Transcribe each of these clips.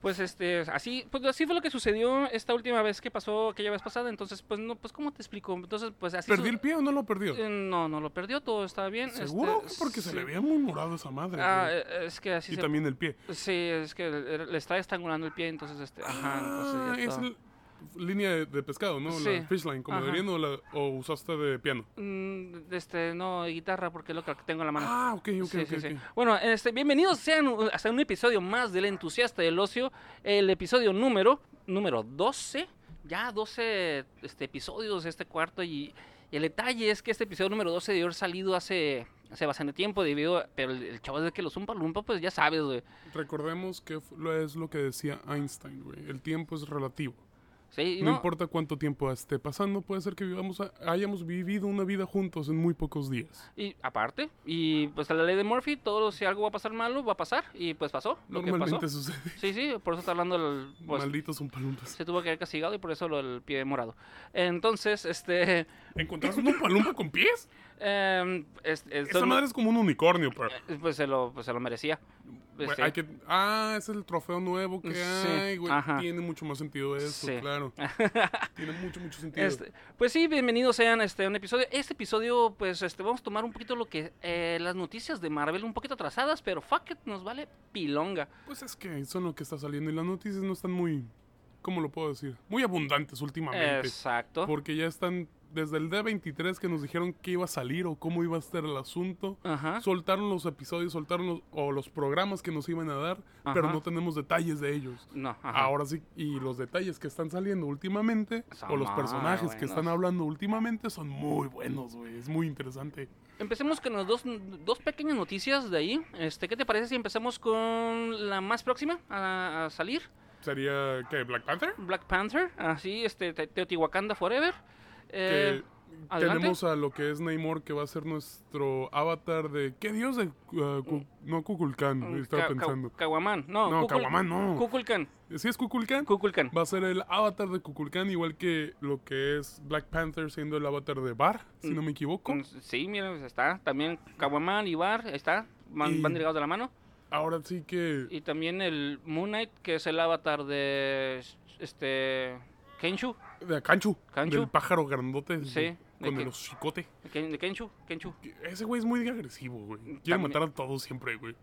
Pues este, así, pues así fue lo que sucedió esta última vez que pasó aquella vez pasada, entonces pues no, pues cómo te explico, entonces pues así ¿Perdí su- el pie o no lo perdió? Eh, no, no lo perdió, todo estaba bien. ¿Seguro? este, Porque se le veía muy morado esa madre. Ah, güey. eh, es que así y se también el pie. Sí, es que le, le está estrangulando el pie, entonces este, ajá, entonces Ah, ya es el- línea de, de pescado, ¿no? Sí. La fish line, como o, la- o usaste de piano. Mm, este, no, guitarra porque es lo que tengo en la mano. Ah, ok, ok, Sí, ok. sí, sí. ok. Bueno, este, bienvenidos sean hasta un episodio más del entusiasta del ocio, el episodio número número 12, ya 12 este, episodios este cuarto y, y el detalle es que este episodio número 12 debió haber salido hace hace bastante tiempo debido pero el, el chavo de que los Zumpa Lumpa pues ya sabes, güey. Recordemos que es lo que decía Einstein, güey. El tiempo es relativo. Sí, No, no, importa cuánto tiempo esté pasando, puede ser que vivamos a- hayamos vivido una vida juntos en muy pocos días. y aparte, y pues la ley de Murphy, todo si algo va a pasar malo, va a pasar y pues pasó lo que pasó. Normalmente sucede. Sí, sí, por eso está hablando el pues, Malditos son palumpas. se tuvo que haber castigado y por eso lo del pie morado. Entonces, este ¿Encontraste un palumpa con pies? Es- es- Esa madre es como un unicornio, pero... eh, pues se lo, pues se lo merecía. Este, hay que... Ah, ese es el trofeo nuevo que Sí, hay, güey. ajá. Tiene mucho más sentido eso, Sí. claro. Tiene mucho, mucho sentido. este, pues sí, bienvenidos sean este, a un episodio. Este episodio, pues este, vamos a tomar un poquito lo que eh, las noticias de Marvel un poquito atrasadas, pero fuck it, nos vale pilonga. Pues es que son lo que está saliendo y las noticias no están muy... ¿Cómo lo puedo decir? Muy abundantes últimamente. Exacto. Porque ya están desde el D23 que nos dijeron que iba a salir o cómo iba a estar el asunto. Ajá. Soltaron los episodios, soltaron los, o los programas que nos iban a dar, pero no tenemos detalles de ellos. No. Ahora sí, y los detalles que están saliendo últimamente, Son o los personajes que están hablando últimamente, son muy buenos, güey. Es muy interesante. Empecemos con las dos, dos pequeñas noticias de ahí. Este, ¿Qué te parece si empezamos con la más próxima a, a salir? ¿Sería qué? ¿Black Panther? Black Panther, así, este, Te- Teotihuacanda Forever. Eh, tenemos a lo que es Namor, que va a ser nuestro avatar de. ¿Qué dios de.? uh, no, Kukulkan, estaba Ca- Ca- pensando. Caguamán, no. No, Caguamán no. Kukulkan, ¿Sí es Kukulkan? Kukulkan. Va a ser el avatar de Kukulkan, igual que lo que es Black Panther siendo el avatar de Bar, si no me equivoco. Mm, Sí, mira, pues, está. También Caguamán y Bar, está. Van, Y- van ligados de la mano. Ahora sí que. Y también el Moon Knight, que es el avatar de. Este. Kenshu. De Kanchu, Kanchu. del pájaro grandote Sí, con el chicote. De Ken- de Kenshu. Kenshu. Ese güey es muy agresivo, güey. Quiere También. matar a todos siempre, güey.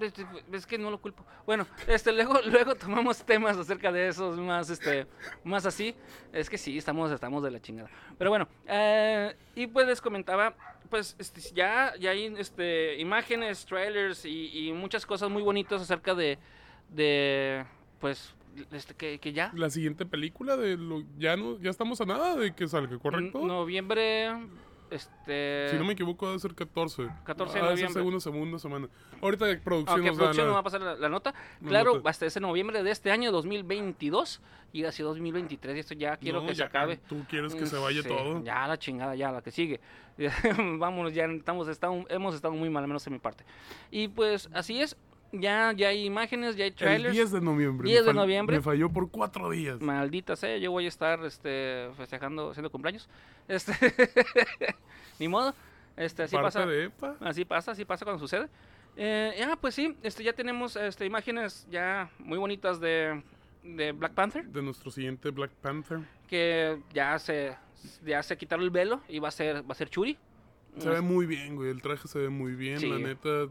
Es, es que no lo culpo. Bueno, este, luego, luego tomamos temas acerca de esos más, este, más así. Es que sí, estamos, estamos de la chingada. Pero bueno, eh, y pues les comentaba, pues este, ya, ya hay este, imágenes, trailers y, y muchas cosas muy bonitas acerca de, de pues, este, que, que ya. La siguiente película de lo. Ya no, ya estamos a nada de que salga, ¿correcto? En noviembre, este... Si no me equivoco, a ser 14. 14 de Va a ser noviembre. segunda, segunda semana. Ahorita de producción Aunque nos producción da no va la- a pasar la, la nota. la Claro, nota. hasta ese noviembre de este año 2022 y hacia 2023. Y esto ya quiero No, que se ya, acabe. Tú quieres que Mm, se vaya sí, todo. Ya la chingada, ya la que sigue. Vámonos, ya estamos, estamos, hemos estado muy mal, al menos en mi parte. Y pues así es. Ya, ya hay imágenes, ya hay El trailers. 10 de noviembre. 10 me de noviembre. Me falló por cuatro días. Maldita sea, yo voy a estar este, festejando, haciendo cumpleaños. Este, ni modo. Este, así Parte pasa. de EPA. Así pasa, así pasa cuando sucede. Eh, ya, pues sí, este, ya tenemos este, imágenes ya muy bonitas de, de Black Panther, De nuestro siguiente Black Panther. que ya se, ya se quitaron el velo y va a ser, va a ser Churi. Se ve muy bien, güey. El traje se ve muy bien. Sí. La neta,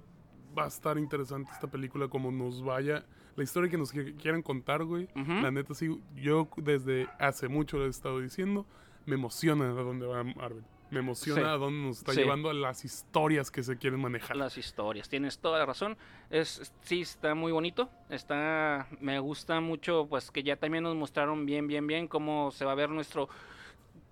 va a estar interesante esta película como nos vaya. La historia que nos qui- quieran contar, güey. La neta, sí. Yo desde hace mucho lo he estado diciendo. Me emociona a dónde va Marvel. Me emociona Sí. a dónde nos está Sí. llevando a las historias que se quieren manejar. Las historias, tienes toda la razón. Es, sí, está muy bonito. Está, me gusta mucho, pues que ya también nos mostraron bien, bien, bien cómo se va a ver nuestro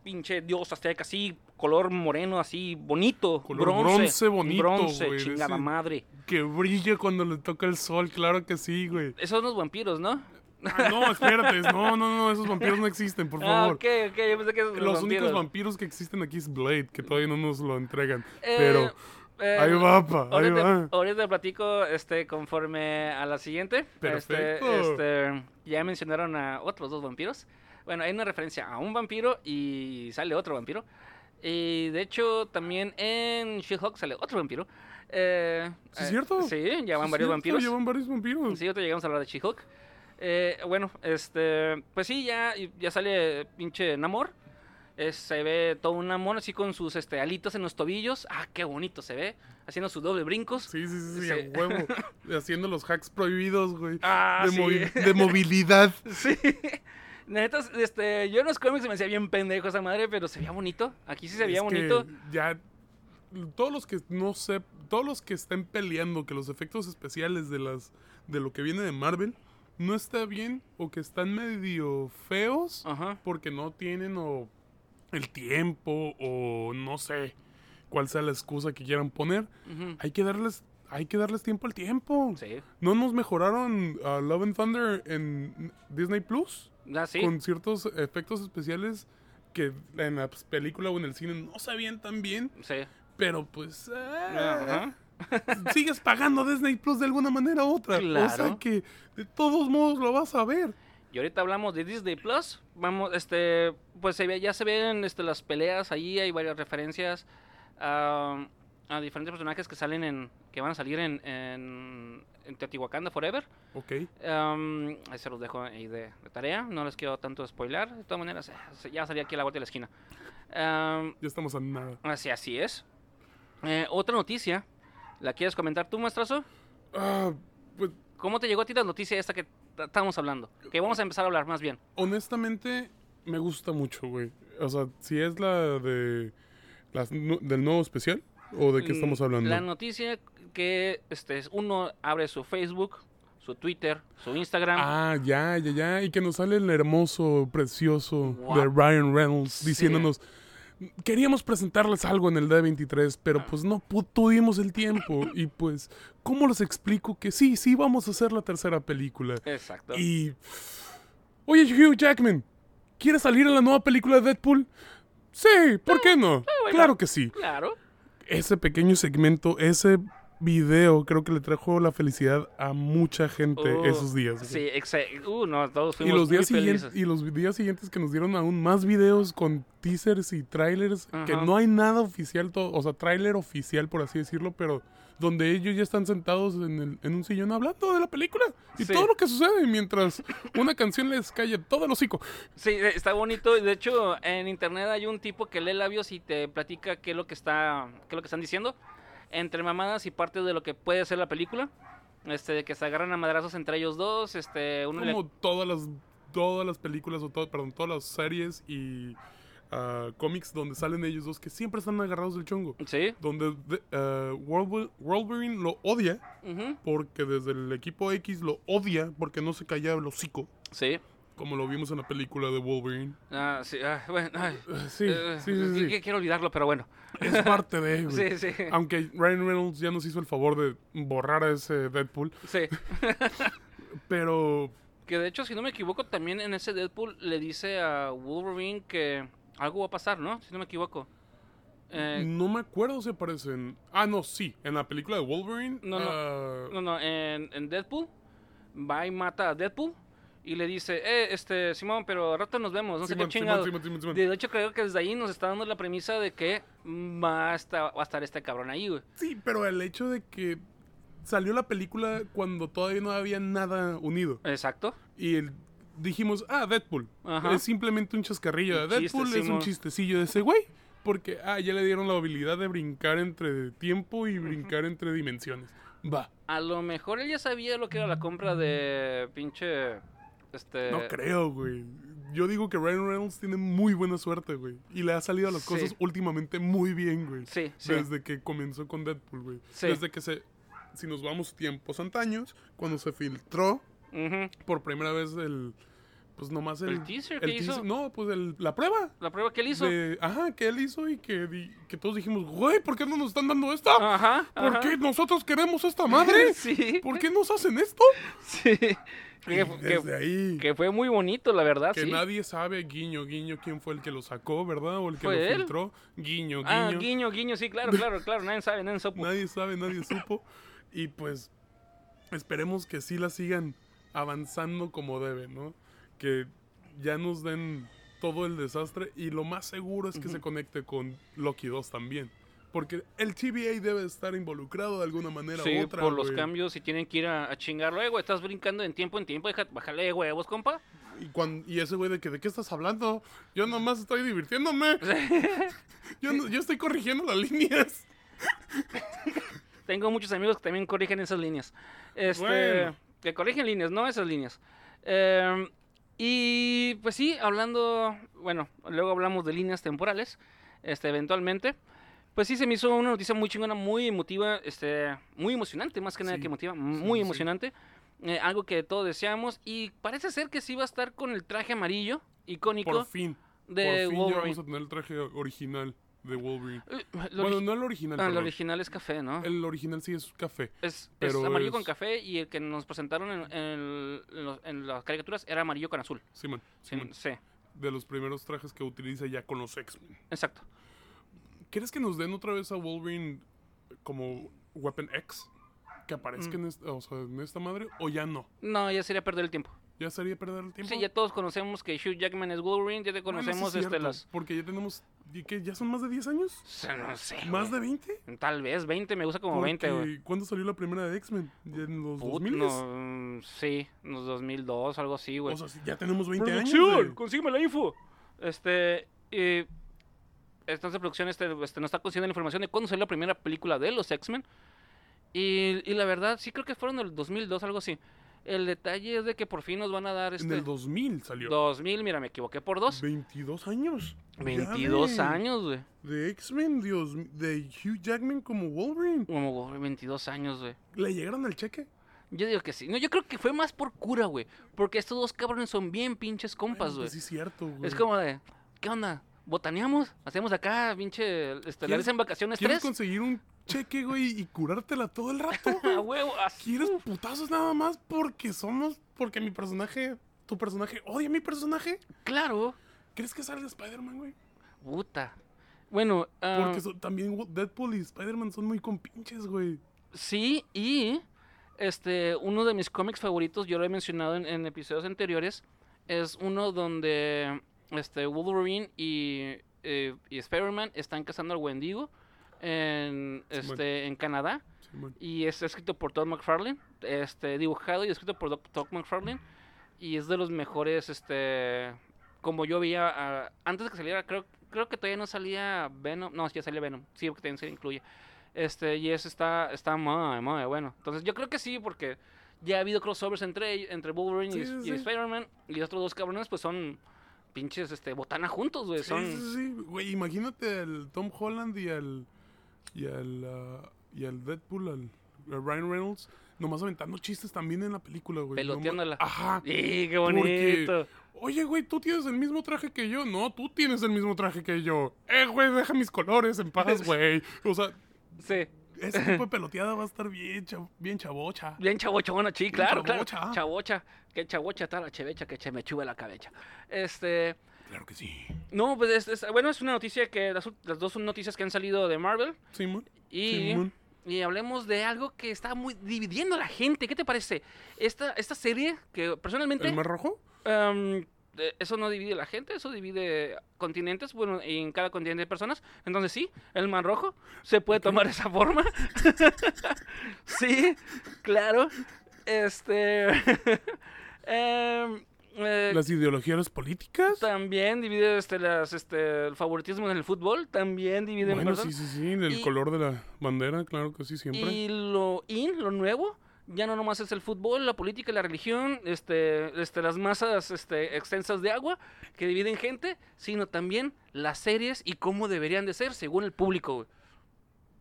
pinche dios azteca así, color moreno, así bonito, Color bronce, bronce bonito, bronce, de chingada ese- madre. Que brille cuando le toca el sol, claro que sí, güey. Esos son los vampiros, ¿no? Ah, no, espérate. No, no, no. Esos vampiros no existen, por Ah, favor. ok, ok, yo pensé que esos Los vampiros. únicos vampiros que existen aquí es Blade, que todavía no nos lo entregan. Eh, Pero eh, ahí va, pa, ahí Ahorita, va. ahorita platico este, conforme a la siguiente. Este, Perfecto. este, ya mencionaron a otros dos vampiros. Bueno, hay una referencia a un vampiro y sale otro vampiro. Y de hecho, también en She-Hulk sale otro vampiro. Eh, ¿Sí es eh, cierto? Sí, ya van Sí, varios cierto, vampiros. Llevan varios vampiros. Sí, ahorita llegamos a hablar de She-Hulk. Eh, bueno, este, pues sí, ya, ya sale pinche Namor. Es- se ve todo un Namor así con sus este, alitas en los tobillos. Ah, qué bonito se ve. Haciendo sus doble brincos. Sí, sí, sí, a huevo. Haciendo los hacks prohibidos, güey. Ah, de, sí. movi- de movilidad. Sí. Neta, este, yo en los cómics me hacía bien pendejo esa madre, pero se veía bonito. Aquí sí se veía Es bonito. Ya. Todos los que no sé. Todos los que estén peleando que los efectos especiales de las. de lo que viene de Marvel. No está bien. O que están medio feos. Ajá. Porque no tienen o el tiempo. O no sé. Cuál sea la excusa que quieran poner. ujú, Hay que darles. Hay que darles tiempo al tiempo. Sí. ¿No nos mejoraron a Love and Thunder en Disney Plus? Ah, sí. Con ciertos efectos especiales que en la película o en el cine no se veían tan bien. Sí. Pero pues. Ah, sigues pagando Disney Plus de alguna manera u otra. O sea Claro. que de todos modos lo vas a ver. Y ahorita hablamos de Disney Plus. Vamos, este, pues se ve, ya se ven este, las peleas ahí, hay varias referencias a, a diferentes personajes que salen en, que van a salir en, en, en Teotihuacán de Forever. Ok. Am, ahí se los dejo ahí de, de tarea, no les quiero tanto spoiler. De todas maneras, ya salí aquí a la vuelta de la esquina. Ya estamos a nada. así, así es. Eh, otra noticia, ¿la quieres comentar tú, maestrazo? Ah, pues ¿Cómo te llegó a ti la noticia esta que estamos hablando? Que vamos a empezar a hablar más bien. honestamente me gusta mucho, güey. O sea, si es la de. las del nuevo especial. ¿O de qué estamos Mm, hablando? La noticia que este, es- uno abre su Facebook, su Twitter, su Instagram. Ah, ya, ya, ya. Y que nos sale el hermoso, precioso de Ryan Reynolds Sí. Queríamos presentarles algo en el D23, pero Ah. pues no tuvimos el tiempo. y pues, ¿cómo les explico que sí, sí vamos a hacer la tercera película? Exacto. Y. Oye, Hugh Jackman, ¿quieres salir en la nueva película de Deadpool? Sí, ¿por qué no? bueno. Claro que sí. Claro. Ese pequeño segmento, ese video, creo que le trajo la felicidad a mucha gente Uh, esos días. güey. Sí, exacto. Uh, no, todos Y fuimos los, días muy felices. y los días siguientes que nos dieron aún más videos con teasers y trailers, que no hay nada oficial, to- o sea, tráiler oficial, por así decirlo, pero donde ellos ya están sentados en, el- en un sillón hablando de la película y Sí. todo lo que sucede mientras una canción les cae todo el hocico. Sí, eh, está bonito. De hecho, en internet hay un tipo que lee labios y te platica qué es lo que está, qué es lo que están diciendo. Entre mamadas y parte de lo que puede ser la película. Este, de que se agarran a madrazos entre ellos dos. Este, uno le- Como todas las, todas las películas, o todo, perdón, todas las series y ah, cómics donde salen ellos dos que siempre están agarrados del chongo. Sí. Donde de- Wolver- Wolverine lo odia porque desde el equipo X lo odia porque no se callaba el hocico, Sí. Como lo vimos en la película de Wolverine. Ah, sí. ah, bueno, ay, Sí, eh, sí, sí, sí. que- Quiero olvidarlo, pero bueno. Es parte de, güey. Sí, sí. Aunque Ryan Reynolds ya nos hizo el favor de borrar a ese Deadpool, Sí. pero Que de hecho, si no me equivoco, también en ese Deadpool le dice a Wolverine que algo va a pasar, ¿no? Si no me equivoco. Eh, no me acuerdo si aparecen. Ah, no, sí, en la película de Wolverine. No, no. ah, no, no, en, en Deadpool va y mata a Deadpool y le dice, eh, este, Simón, pero al rato nos vemos, no sé Simón, qué Simón, chingado. Simón, Simón. De hecho, creo que desde ahí nos está dando la premisa de que va a estar, va a estar este cabrón ahí, güey. Sí, pero el hecho de que salió la película cuando todavía no había nada unido. Exacto. Y el- dijimos, ah, Deadpool. Ajá. Es simplemente un chascarrillo chiste, Deadpool, es un chistecillo de ese güey. Porque, ah, ya le dieron la habilidad de brincar entre tiempo y brincar entre dimensiones. Va. A lo mejor él ya sabía lo que era la compra de pinche, este... No creo, güey. Yo digo que Ryan Reynolds tiene muy buena suerte, güey. Y le ha salido las Sí. cosas últimamente muy bien, güey. Sí, sí. Desde que comenzó con Deadpool, güey. Sí. Desde que se... Si nos vamos tiempos antaños, cuando se filtró por primera vez el... Pues nomás el... ¿El teaser que hizo? No, pues el, la prueba. La prueba que él hizo. de- ajá, que él hizo y que, di- que todos dijimos, güey, ¿por qué no nos están dando esto? Ajá. ¿Por ajá. qué nosotros queremos esta madre? Sí. ¿Por qué nos hacen esto? Sí. Que, que- desde ahí, que fue muy bonito, la verdad, que sí. nadie sabe, guiño, guiño, quién fue el que lo sacó, ¿verdad? O el que ¿Fue lo él? filtró. Guiño, guiño. Ah, guiño, guiño, sí, claro, claro, claro. Nadie sabe, nadie supo. Nadie sabe, nadie supo. Y pues esperemos que sí la sigan avanzando como deben, ¿no? Que ya nos den todo el desastre y lo más seguro es que se conecte con Loki 2 también. Porque el TVA debe estar involucrado de alguna manera Sí, u otra. por los güey. cambios y tienen que ir a, a chingarlo. Eh, güey, estás brincando en tiempo en tiempo. Deja, bájale huevos, compa. Y, cuan- y ese güey de que, ¿de qué estás hablando? Yo nomás estoy divirtiéndome. yo, no- yo estoy corrigiendo las líneas. Tengo muchos amigos que también corrigen esas líneas. Este, Bueno. Que corrigen líneas, no esas líneas. Eh, y pues sí, hablando, bueno, luego hablamos de líneas temporales, este, eventualmente. Pues sí, se me hizo una noticia muy chingona, muy emotiva, este, muy emocionante, más que nada Sí, que emotiva, sí, muy sí. emocionante. Eh, algo que todos deseamos y parece ser que sí va a estar con el traje amarillo, icónico, Por fin. de por fin ya vamos a tener el traje original de Wolverine. Eh, Bueno, no el original, ah, el original es café, ¿no? El original sí es café. Es, amarillo con café y el que nos presentaron en, en los- en las caricaturas era amarillo con azul. Simón. Sí, Simón. sí, De los primeros trajes que utiliza ya con los X-Men. exacto. ¿Quieres que nos den otra vez a Wolverine como Weapon X? Que aparezca Mm. en, esta, o sea, en esta madre o ya no. No, ya sería perder el tiempo. Ya sería perder el tiempo. Sí, ya todos conocemos que Hugh Jackman es Wolverine, ya te Bueno, conocemos este, cierto, las... Porque ya tenemos. ¿y qué? ¿Ya son más de 10 años? O sea, No sé, ¿Más güey. de 20? Tal vez, 20, me gusta como 20, güey. Porque, ¿Cuándo salió la primera de X-Men? ¿Ya en los Put, 2000? no, mm, sí, en los 2002, algo así, güey. O sea, ya tenemos 20 años. ¡Producción! de- ¡Consígueme la info! Este, y... Entonces, producción este, este, nos está consiguiendo la información de cuándo salió la primera película de los X-Men. Y, y la verdad, sí creo que fueron en el 2002, algo así. El detalle es de que por fin nos van a dar En este... el 2000 salió. 2000, mira, me equivoqué por dos. 22 años. Ya 22 de- años, güey. De X-Men, Dios. De Hugh Jackman como Wolverine. Como güey, 22 años, güey. ¿Le llegaron al cheque? Yo digo que sí. No, yo creo que fue más por cura, güey. Porque estos dos cabrones son bien pinches compas, Bueno, güey. pues sí, es cierto, güey. es como de, ¿qué onda? ¿Botaneamos? ¿Hacemos acá, pinche, este, ¿Quieres- en vacaciones ¿Quieres conseguir un cheque, güey, y curártela todo el rato? A huevo, así. ¿Quieres putazos nada más porque somos. porque mi personaje. tu personaje odia a mi personaje? Claro. ¿Crees que salga Spider-Man, güey? Puta. Bueno, ah, Porque so- también Deadpool y Spider-Man son muy compinches, güey. sí, y este, uno de mis cómics favoritos, yo lo he mencionado en, en episodios anteriores, es uno donde este, Wolverine y, eh, y Spider-Man están cazando al Wendigo en, Simón. este, en Canadá. Simón. Y es escrito por Todd McFarlane, este, dibujado y escrito por Todd McFarlane. Y es de los mejores, este, como yo veía, ah, antes de que saliera, creo, creo que todavía no salía Venom, no, ya salía Venom, sí, porque también se incluye. Este, y ese está, está muy, muy bueno. Entonces yo creo que sí, porque ya ha habido crossovers entre, entre Wolverine y, Sí, y. Spider-Man, y los otros dos cabrones, pues son pinches, este, botana juntos, güey, Sí, son... sí, sí. Güey, imagínate al Tom Holland y al. y al. ah, y al Deadpool, al, al Ryan Reynolds, nomás aventando chistes también en la película, güey. Peloteándola. Nomás- Ajá. ¡Y qué Porque- bonito! Oye, güey, tú tienes el mismo traje que yo. No, tú tienes el mismo traje que yo. Eh, güey, deja mis colores en paz, güey. O sea, Sí. Ese tipo de peloteada va a estar bien, bien chavocha. Bien chavochona, sí, Bien claro, claro. chavocha. Chabocha. Que chabocha está la chevecha que me chube la cabeza. Este. Claro que sí. No, pues es, es- bueno, es una noticia que las, dos son noticias que han salido de Marvel. Simón. Y, Simón. y hablemos de algo que está muy dividiendo a la gente. ¿Qué te parece? Esta, esta serie que personalmente. ¿El mar rojo? eh, eso no divide a la gente, eso divide continentes, bueno, y en cada continente hay personas. Entonces sí, el mar rojo se puede tomar esa forma. sí, claro. Este... em, eh, Las ideologías políticas. también divide este, las, este, el favoritismo en el fútbol, también divide en Bueno, sí, sí, sí. El Y- color de la bandera, claro que sí, siempre. Y lo in, lo nuevo, ya no nomás es el fútbol, la política, la religión, este, este, las masas este, extensas de agua que dividen gente, sino también las series y cómo deberían de ser según el público. güey.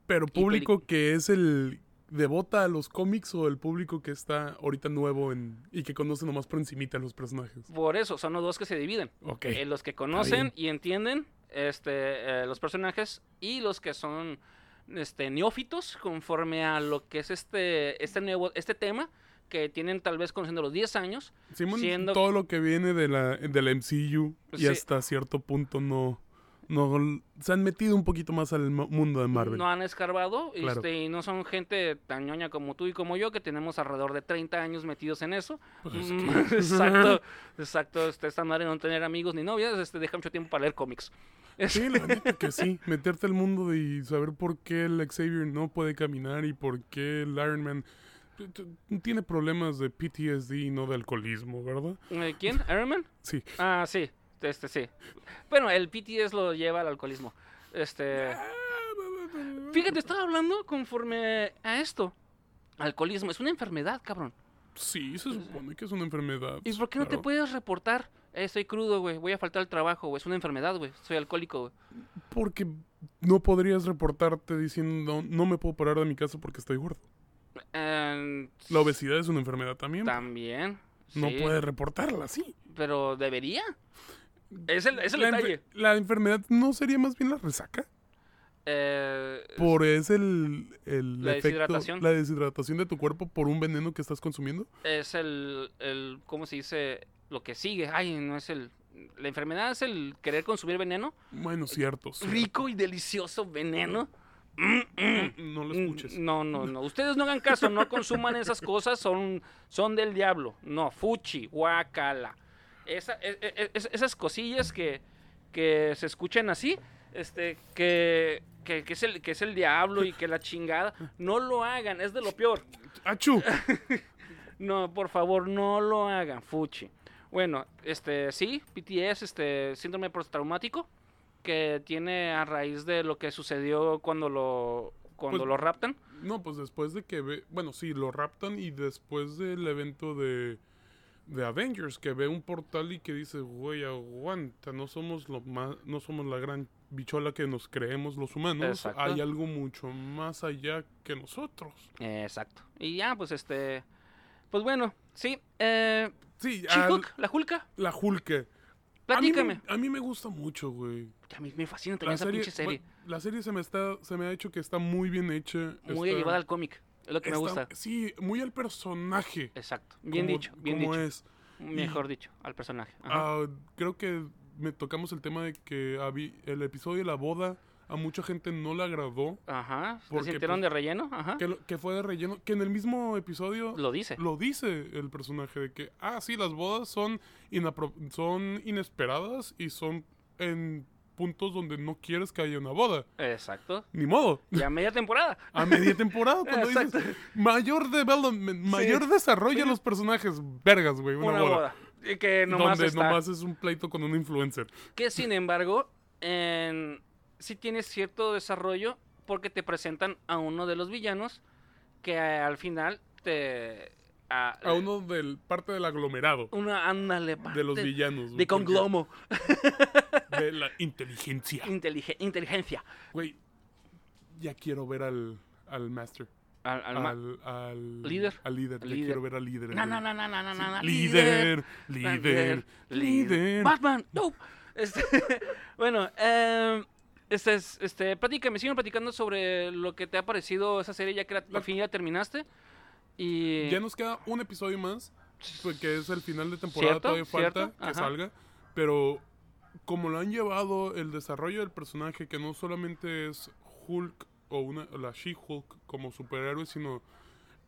Pero y público que es el devota a los cómics o el público que está ahorita nuevo en y que conoce nomás por encimita a los personajes. Por eso son los dos que se dividen. Ok. Eh, los que conocen y entienden este, eh, los personajes y los que son este, neófitos conforme a lo que es este, este nuevo, este tema que tienen tal vez conociendo los 10 años. Siendo- todo lo que viene de la, del MCU y hasta cierto punto no, no se han metido un poquito más al mundo de Marvel. No han escarbado Claro. este, y no son gente tan ñoña como tú y como yo, que tenemos alrededor de 30 años metidos en eso. Pues es Mm, que- exacto, exacto. Este, esta madre no tener amigos ni novias, este, deja mucho tiempo para leer cómics. Sí, la neta que sí. Meterte al mundo de- y saber por qué el Xavier no puede caminar y por qué el Iron Man tiene problemas de PTSD y no de alcoholismo, ¿verdad? Eh, ¿Quién? ¿Iron Man? Sí. Ah, sí, este sí. Bueno, el PTS lo lleva al alcoholismo. Este. Fíjate, estaba hablando conforme a esto. Alcoholismo es una enfermedad, cabrón. Sí, se supone que es una enfermedad. ¿Y por qué no te puedes reportar? Eh, estoy crudo, güey. Voy a faltar al trabajo, güey. Es una enfermedad, güey. Soy alcohólico, güey. Porque no podrías reportarte diciendo no me puedo parar de mi casa porque estoy gordo. Eh, La obesidad es una enfermedad también. También. No sí, puedes reportarla, sí. Pero debería. Es el, es el la, enfer- detalle. la enfermedad no sería más bien la resaca. Eh, Por es el, el La efecto- deshidratación. la deshidratación de tu cuerpo por un veneno que estás consumiendo. es el, el. ¿Cómo se dice? Lo que sigue. Ay, no es el. La enfermedad es el querer consumir veneno. Bueno, cierto. cierto. Rico y delicioso veneno. No lo escuches. Mm, No, no, no. Ustedes no hagan caso, no consuman esas cosas, son, son del diablo. No, fuchi, guacala. Esa, e- e- e- esas cosillas que, que se escuchan así, este, que, que, que es el, que es el diablo y que la chingada, no lo hagan, es de lo peor. ¡Achú! No, por favor, no lo hagan, fuchi. Bueno, este, sí, PTS, este, síndrome postraumático, que tiene a raíz de lo que sucedió cuando lo, cuando Pues- lo raptan. No, pues después de que ve. Bueno, sí, lo raptan y después del evento de. De Avengers, que ve un portal y que dice, güey, aguanta, no somos lo más, no somos la gran bichola que nos creemos los humanos, Exacto. hay algo mucho más allá que nosotros. Exacto. Y ya, pues este. Pues bueno, sí. Eh, Sí, al- la Hulka, la Hulk. A mí, platícame. me, a mí me gusta mucho, güey. A mí me fascina también La esa serie, pinche serie. la serie se me está, se me ha hecho que está muy bien hecha. Muy está- llevada al cómic. Es lo que me gusta. Sí, muy al personaje. Exacto. Bien como- dicho, bien como dicho. es. Mejor dicho, al personaje. Ah, creo que me tocamos el tema de que el episodio de la boda a mucha gente no le agradó. Ajá. ¿Se sintieron pues, de relleno? Ajá. Que, lo- que fue de relleno. Que en el mismo episodio Lo dice. lo dice el personaje de que, ah, sí, las bodas son, son inesperadas y son en puntos donde no quieres que haya una boda. Exacto. Ni modo. Ya media temporada. A media temporada, cuando dices mayor development, mayor desarrollo de los personajes, vergas, güey, una, Una boda. que nomás donde está. nomás es un pleito con un influencer. Que sin embargo, en... sí tiene cierto desarrollo porque te presentan a uno de los villanos que al final te... a- A uno del parte del aglomerado Una, ándale, de los parte villanos. De conglomo. De la inteligencia. Intelige- inteligencia. Güey, ya quiero ver al, al Master. Al, al ma- Al, al Líder. Al líder. Ya Líder. quiero ver al líder. No, no, no, no, no, no, no, Líder, líder, líder. Batman, no. Este, bueno, eh, este, es- este, platícame, sigan platicando sobre lo que te ha parecido esa serie, ya que la- La- por fin ya terminaste. Y... Ya nos queda un episodio más, que es el final de temporada, ¿Cierto? todavía falta ¿Cierto? que salga, pero como lo han llevado el desarrollo del personaje, que no solamente es Hulk o una, o la She-Hulk como superhéroe, sino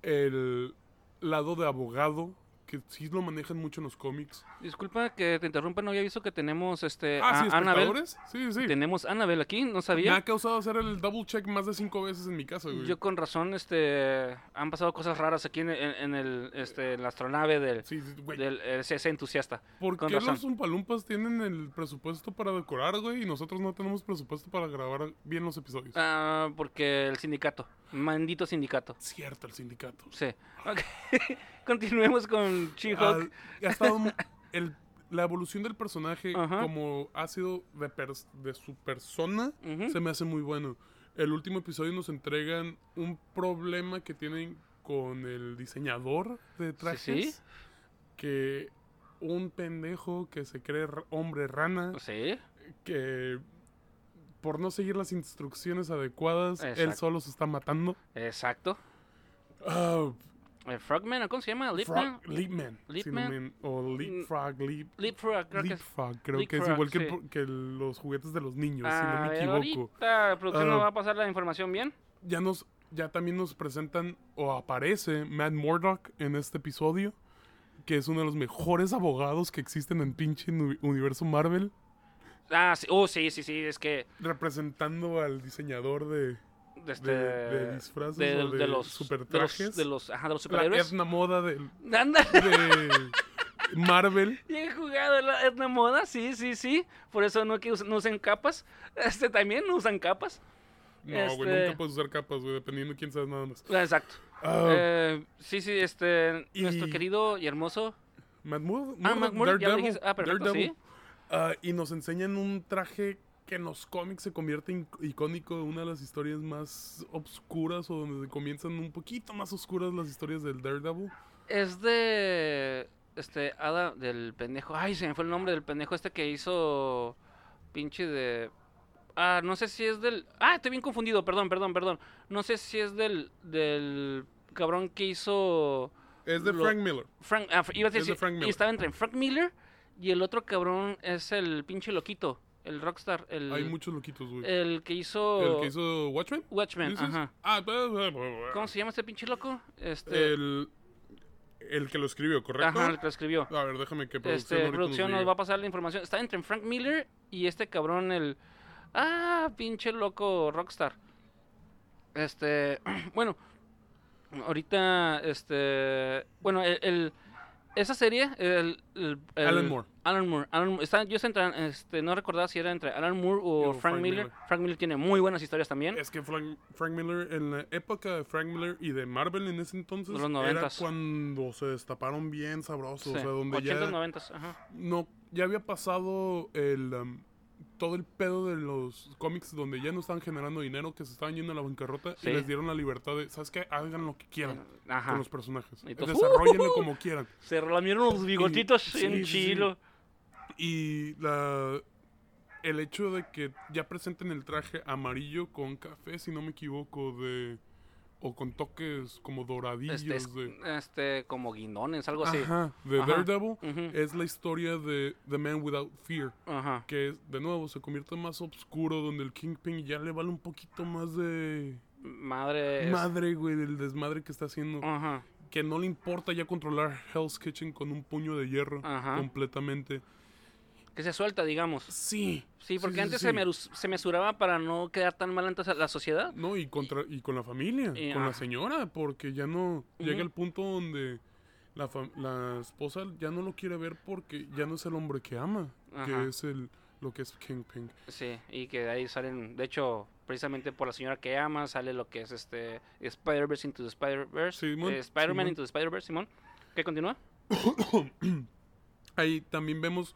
el lado de abogado, que sí lo manejan mucho en los cómics. Disculpa que te interrumpa, no había visto que tenemos este, Ah, sí, Annabelle. Sí, sí. Tenemos Annabelle aquí, no Me sabía. ha causado hacer el double check más de cinco veces en mi casa, güey. Yo con razón, este, han pasado cosas raras aquí en, en- en el, este, en la astronave del, Sí, sí, güey. del ese entusiasta. ¿Por con qué razón. los Zumpalumpas tienen el presupuesto para decorar, güey? Y nosotros no tenemos presupuesto para grabar bien los episodios. Ah, porque el sindicato, maldito sindicato. Cierto, el sindicato. Sí. Ok. Continuemos con She-Hulk. Al- ha estado mu- el- la evolución del personaje, Ajá. como ha sido de, pers- de su persona, se me hace muy bueno. El último episodio nos entregan un problema que tienen con el diseñador de trajes. sí. Que un pendejo que se cree hombre rana, Sí. que por no seguir las instrucciones adecuadas, él solo se está matando. Exacto. Ah, ¿El Frogman? ¿o ¿Cómo se llama? ¿Leapman? Leapman. Leapman. o Leapfrog, Leap, Leapfrog, creo que es. Leapfrog, creo que es igual que, sí. po- que los juguetes de los niños, si no me ver, equivoco. ahorita producción Ah. nos va a pasar la información bien. Ya nos, ya también nos presentan o aparece Matt Murdock en este episodio, que es uno de los mejores abogados que existen en pinche uni- universo Marvel, Ah, sí. Oh, sí, sí, sí. Es que. representando al diseñador de, Este, de, de disfraces de, o de, de los super de los, trajes. de los, ajá, de los la superhéroes. etna moda del- Anda, de Marvel. he jugado la etna moda, sí, sí, sí. Por eso no que us- no usen capas. Este también no usan capas. No, güey, Este- nunca puedes usar capas, güey, dependiendo de quién sabes nada más. Ah, Exacto. Ah, Eh, sí, sí, este, Y- nuestro querido y hermoso. Matt Mur- Ah, Matt ya lo Daredevil, dijiste. Ah, perfecto, Daredevil. sí. Ah, y nos enseñan un traje que en los cómics se convierte en icónico de una de las historias más obscuras o donde comienzan un poquito más oscuras las historias del Daredevil. Es de. Este, Ada, del pendejo. Ay, se me fue el nombre del pendejo este que hizo. Pinche de. Ah, no sé si es del. Ah, estoy bien confundido, perdón, perdón, perdón. No sé si es del. Del cabrón que hizo. Es de Lo- Frank Miller. Frank. Ah, iba a Es de decir. Y estaba entre Frank Miller y el otro cabrón es el pinche loquito. El rockstar. El, Hay muchos loquitos, güey. el que hizo. El que hizo Watchmen. Watchmen, ajá. Ah, blah. ¿Cómo se llama este pinche loco? Este. El, el que lo escribió, ¿correcto? ajá, el que lo escribió. A ver, déjame que producción, Este, nos producción nos va a pasar la información. Está entre Frank Miller y este cabrón, el. Ah, pinche loco Rockstar. Este. Bueno. Ahorita, este. Bueno, el. el- esa serie, el, el- el- Alan Moore. Alan Moore. Alan Moore, está, yo entre- este, no recordaba si era entre Alan Moore o O Frank, Frank Miller. Miller. Frank Miller tiene muy buenas historias también. Es que Frank, Frank Miller, en la época de Frank Miller y de Marvel en ese entonces, los era cuando se destaparon bien sabrosos. Sí, O sea, donde 80s, ya, 90s, ajá. no, ya había pasado el, um, todo el pedo de los cómics donde ya no estaban generando dinero, que se estaban yendo a la bancarrota Sí. y les dieron la libertad de, ¿sabes qué? Hagan lo que quieran Ajá. con los personajes. Desarrollenlo ¡Uh! como quieran. Se relamieron los bigotitos en sí, sí. chilo. Y la, el hecho de que ya presenten el traje amarillo con café, si no me equivoco, de o con toques como doradillos Este, es- de, este, como guindones, algo así. Ajá, de Ajá. Daredevil, es la historia de The Man Without Fear, Ajá. que de nuevo se convierte más oscuro, donde el Kingpin ya le vale un poquito más de Madre. es- madre, güey, del desmadre que está haciendo, Ajá. que no le importa ya controlar Hell's Kitchen con un puño de hierro Ajá. completamente. Que se suelta, digamos. Sí. Sí, porque sí, antes sí. Se, merus- se mesuraba para no quedar tan mal ante la sociedad. No, y, contra, y con la familia, Y- con ah. la señora, porque ya no llega el punto donde la, la esposa ya no lo quiere ver porque ya no es el hombre que ama, Ajá. que es el lo que es Kingpin. Sí, y que de ahí salen, de hecho, precisamente por la señora que ama, sale lo que es este Spider-Verse into the Spider-Verse. Eh, Spider-Man into the Spider-Verse, Simón. ¿Qué continúa? Ahí también vemos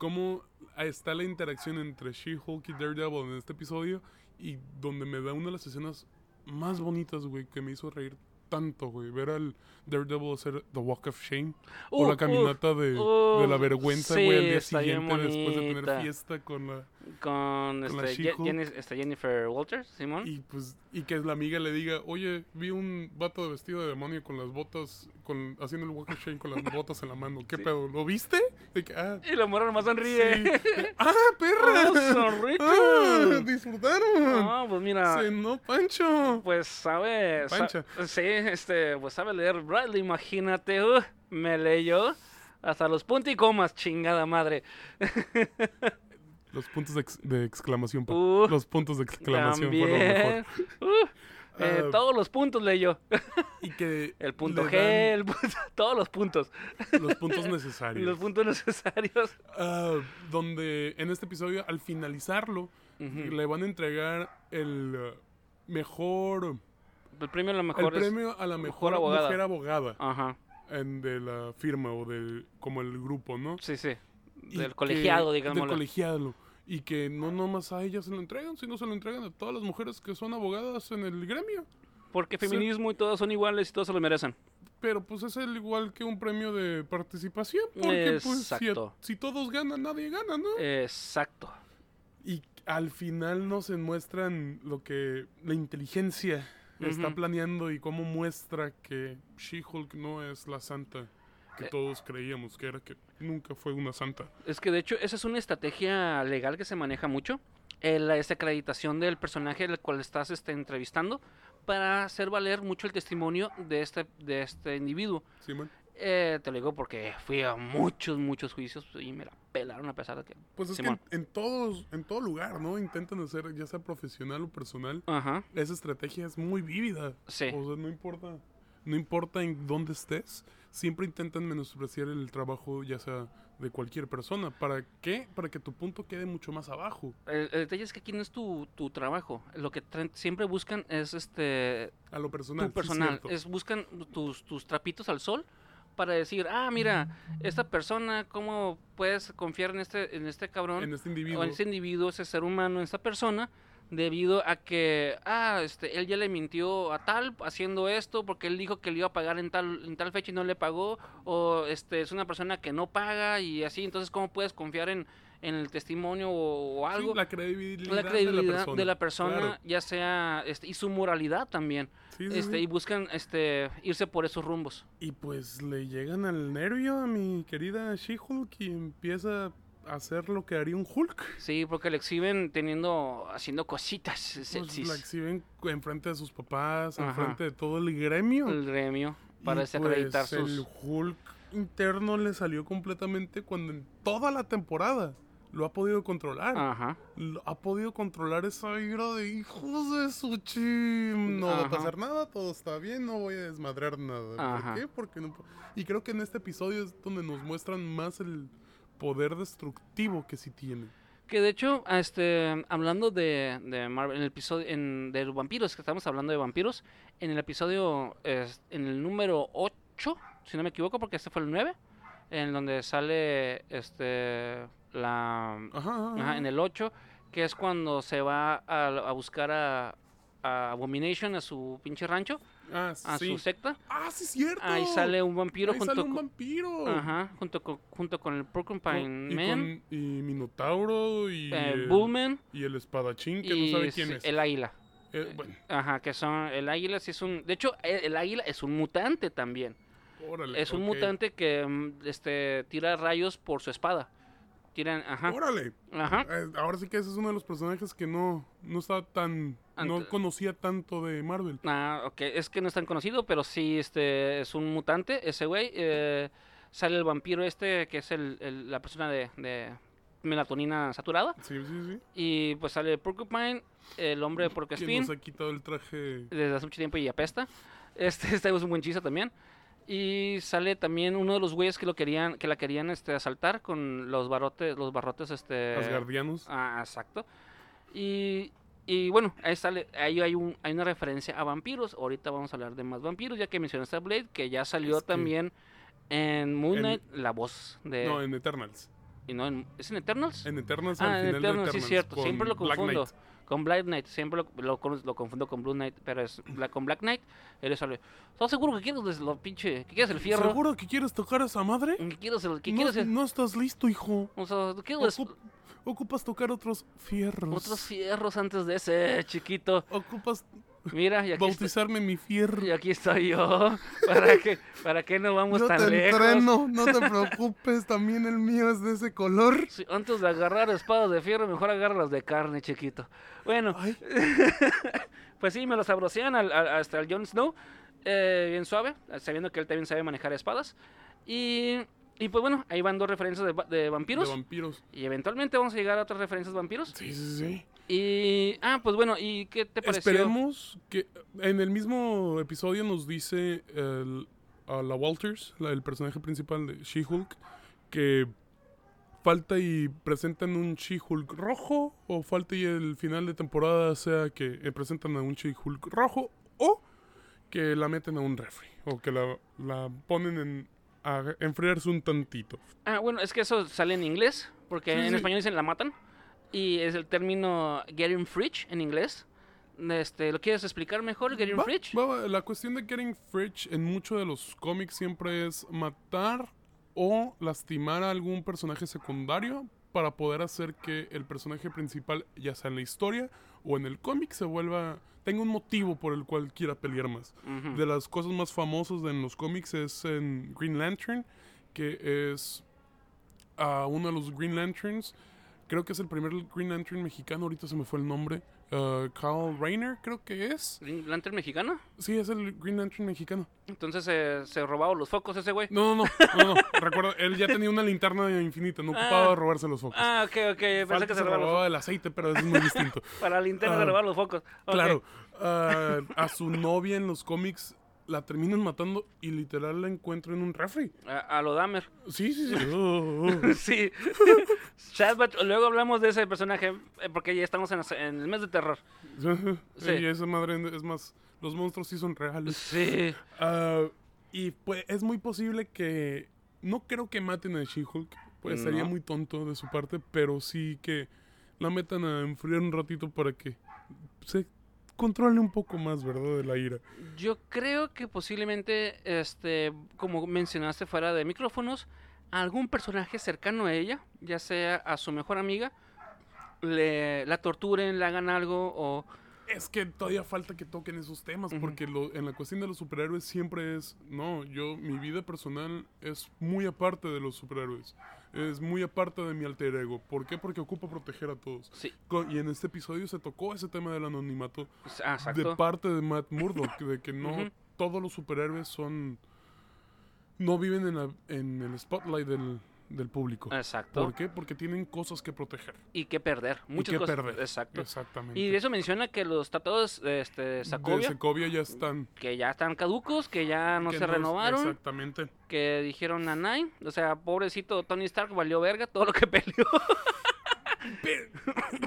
cómo está la interacción entre She-Hulk y Daredevil en este episodio y donde me da una de las escenas más bonitas, güey, que me hizo reír tanto, güey, ver al Daredevil hacer The Walk of Shame o la caminata de, de la vergüenza, sí, güey, al día siguiente después de tener fiesta con la Con, la este. Jenny- este, Jennifer Walters, Simón. y pues y que la amiga le diga, "Oye, vi un vato de vestido de demonio con las botas con haciendo el Walk of Shame con las botas en la mano. ¿Qué Sí. pedo? ¿Lo viste?" Que, ah, Y la morra nomás sonríe. Sí. ¡Ah, perra! ¡Oh! ¡Ah, ¡Disfrutaron! No, pues mira. ¡Se no, Pancho! Pues sabe, sa- Pancha. sí, este, pues sabe leer Bradley, imagínate, uh, me leyó hasta los puntos y comas, chingada madre. Los puntos de, ex- de exclamación. Uh, Los puntos de exclamación fueron lo También. mejor. Uh, eh, Ah. todos los puntos leyó. Y que El punto G, dan el punto- todos los puntos. los puntos necesarios. Los puntos necesarios. Ah, donde en este episodio, al finalizarlo, le van a entregar el uh, mejor... El premio a mejor premio la mejor mejor, abogada. mujer abogada Ajá, en- de la firma o del como el grupo, ¿no? sí, sí. Del colegiado, Del digamos. colegiado. Y que no nomás a ellas se lo entregan, sino se lo entregan a todas las mujeres que son abogadas en el gremio. Porque Sí. feminismo y todos son iguales y todos se lo merecen. Pero pues es el igual que un premio de participación, porque pues si, a- si todos ganan, nadie gana, ¿no? Exacto. Y al final nos muestran lo que la inteligencia está planeando y cómo muestra que She-Hulk no es la santa que Eh. todos creíamos que era, que nunca fue una santa. Es que de hecho esa es una estrategia legal que se maneja mucho. eh, la desacreditación del personaje al cual estás este, entrevistando para hacer valer mucho el testimonio de este, de este individuo. Simón. Eh, te lo digo porque fui a muchos, muchos juicios y me la pelaron a pesar de que... Pues es Simón. que en, en todos, en todo lugar, ¿no? Intentan hacer, ya sea profesional o personal, Ajá, esa estrategia es muy vívida. sí. O sea, no importa, no importa en dónde estés, siempre intentan menospreciar el trabajo, ya sea de cualquier persona. ¿Para qué? Para que tu punto quede mucho más abajo. El, el detalle es que aquí no es tu, tu trabajo. Lo que siempre buscan es este A lo personal. tu personal. es buscan tus, tus trapitos al sol para decir, ah, mira, esta persona, ¿cómo puedes confiar en este, en este cabrón? en este o individuo. en ese individuo, ese ser humano, en esta persona, debido a que, ah, este, él ya le mintió a tal haciendo esto porque él dijo que le iba a pagar en tal, en tal fecha y no le pagó, o este, es una persona que no paga y así, entonces, ¿cómo puedes confiar en, en el testimonio o, o Sí, algo? la credibilidad, la credibilidad de la persona. persona, Claro. ya sea, este, y su moralidad también, Sí, sí, este, y buscan, este, irse por esos rumbos. Y pues le llegan al nervio a mi querida She-Hulk y empieza a hacer lo que haría un Hulk. Sí, porque le exhiben teniendo, haciendo cositas Pues la exhiben enfrente de sus papás, Ajá. enfrente de todo el gremio. el gremio, para Y, desacreditar pues, sus... El Hulk interno le salió completamente cuando en toda la temporada lo ha podido controlar. Ajá. Lo- ha podido controlar esa ira de hijos de su chim. No va a pasar nada, todo está bien, no voy a desmadrar nada. Ajá. ¿Por qué? Porque no. Y creo que en este episodio es donde nos muestran más el poder destructivo que sí tiene. Que de hecho, este, hablando de, de Marvel, en el episodio en, de los vampiros, que estamos hablando de vampiros, en el episodio, es- en el número 8, si no me equivoco, porque este fue el 9, en donde sale este la Ajá, ajá, en el 8, que es cuando se va a, a buscar a, a Abomination a su pinche rancho, Ah, a sí. su secta. Ah, sí, es cierto. Ahí sale un vampiro Ahí junto sale un con vampiro. Ajá, junto con, junto con el Porcupine y, Man, con- y Minotauro y, eh, el, Bullman y el espadachín que y no sabe quién es. el águila. Eh, bueno, Ajá, que son el águila sí es un, de hecho el, el águila es un mutante también. órale. Es un mutante que mm, este tira rayos por su espada. Tiran, ajá, Órale. ajá. Eh, ahora sí que ese es uno de los personajes que no, no estaba tan. No conocía tanto de Marvel. Ah, ok, es que no es tan conocido, pero sí este es un mutante ese güey. eh, sale el vampiro este que es el, el- la persona de, de melatonina saturada Sí, sí, sí. y pues sale Porcupine, el hombre de Que Porcupine. nos ha quitado el traje. desde hace mucho tiempo y apesta. Este, este es un buen chiste también. Y sale también uno de los güeyes que lo querían, que la querían este, asaltar con los barrotes, los barrotes, este. Asgardianos. Ah, exacto. Y, y bueno, ahí sale, ahí hay un, hay una referencia a vampiros. Ahorita vamos a hablar de más vampiros, ya que mencionaste a Blade, que ya salió Es que- también en Moon En- Knight, la voz de. No, en Eternals. y no en- ¿Es en Eternals? En Eternals ah, al en final de Eternals, sí, Eternals. cierto. Siempre lo Black confundo. Knight. Con Black Knight, siempre lo, lo, lo confundo con Blue Knight, pero es Bla- con Black Knight, él sale. ¿Estás seguro que quieres lo pinche, que quieres el fierro? ¿Seguro que quieres tocar a esa madre? ¿Que quieres el, que no, quieres el- no estás listo, hijo. o sea, ¿quieres Ocup- ocupas tocar otros fierros. otros fierros antes de ese, chiquito? Ocupas Mira, y aquí, estoy, bautizarme mi fierro. y aquí estoy yo. ¿Para qué, para qué no vamos Yo tan te lejos? entreno, no te preocupes, también el mío es de ese color. Sí, antes de agarrar espadas de fierro, mejor agárralas de carne, chiquito. Bueno, Pues sí, me lo sabrosean al, al- hasta el Jon Snow, eh, bien suave, sabiendo que él también sabe manejar espadas. Y, y pues bueno, ahí van dos referencias de, va- de vampiros. de vampiros. y eventualmente vamos a llegar a otras referencias de vampiros. Sí, sí, sí. Y. Ah, pues bueno, ¿y qué te pareció? Esperemos que en el mismo episodio nos dice el- a la Walters, la- el personaje principal de She-Hulk, que falta y presentan un She-Hulk rojo, o falta y el final de temporada sea que eh, presentan a un She-Hulk rojo, o que la meten a un refri, o que la, la ponen en, a enfriarse un tantito. Ah, bueno, es que eso sale en inglés, porque Sí, en sí. español dicen la matan. Y es el término getting fridge en inglés. Este, ¿Lo quieres explicar mejor, getting Va, fridge? va. La cuestión de Getting Fridge en muchos de los cómics siempre es matar o lastimar a algún personaje secundario para poder hacer que el personaje principal, ya sea en la historia o en el cómic se vuelva, tenga un motivo por el cual quiera pelear más. De las cosas más famosas de- en los cómics es en Green Lantern, que es a uno de los Green Lanterns. Creo que es el primer Green Lantern mexicano, ahorita se me fue el nombre. Uh, Carl Rayner, creo que es. ¿Green Lantern mexicano? Sí, es el Green Lantern mexicano. Entonces eh, se robaron los focos ese güey. No, no, no, no, no. Recuerda, él ya tenía una linterna infinita, no ocupaba Ah. robarse los focos. Ah, ok, ok. Pensé Falta que se se robaba el aceite, pero eso es muy distinto. Para la linterna se Ah, robaron los focos. Claro, ah, a su novia en los cómics la terminan matando y literal la encuentro en un refri. A, a lo Dahmer. Sí, sí, sí. Oh, oh. sí. Shadbach, luego hablamos de ese personaje eh, porque ya estamos en, el mes de terror. Sí. Y esa madre es más, los monstruos sí son reales. Sí. Ah, y pues es muy posible que no creo que maten a She-Hulk, pues sería muy tonto de su parte, pero sí que la metan a enfriar un ratito para que se controle un poco más, ¿verdad? De la ira. Yo creo que posiblemente, este, como mencionaste fuera de micrófonos, algún personaje cercano a ella, ya sea a su mejor amiga, le, la torturen, le hagan algo o... Es que todavía falta que toquen esos temas, porque lo- en la cuestión de los superhéroes siempre es, no, yo, mi vida personal es muy aparte de los superhéroes, es muy aparte de mi alter ego. ¿Por qué? Porque ocupo proteger a todos. Sí, Y en este episodio se tocó ese tema del anonimato ah, de parte de Matt Murdock, de que no todos los superhéroes son, no viven en, la- en el spotlight del, del público. Exacto. ¿Por qué? Porque tienen cosas que proteger. Y que perder. Muchas y que cosas. perder. Exacto. Exactamente. Y de eso menciona que los tratados de este, De Sacovia, Sokovia ya están. que ya están caducos, que ya no que se renovaron, Exactamente. que dijeron a Nine, o sea, pobrecito Tony Stark valió verga todo lo que peleó. Pe-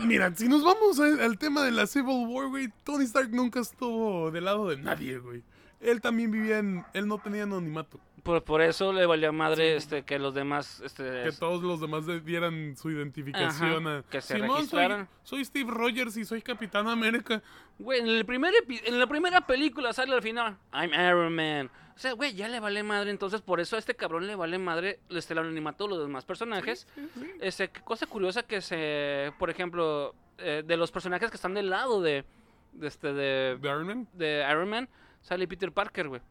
Mira, si nos vamos a- al tema de la Civil War, güey, Tony Stark nunca estuvo del lado de nadie, güey. Él también vivía en... Él no tenía anonimato. Por, por eso le valió madre este, que los demás este, Que todos los demás de- dieran su identificación Ajá, a... que se Simón, registraran. soy Steve Rogers y soy Capitán América. Güey, en, el primer en la primera película sale al final, I'm Iron Man. O sea, güey, ya le vale madre, entonces por eso a este cabrón le vale madre este, el anonimato de los demás personajes. Este, qué cosa curiosa que se, por ejemplo, eh, de los personajes que están del lado de, de este, de, ¿De Iron Man? de Iron Man, sale Peter Parker, güey.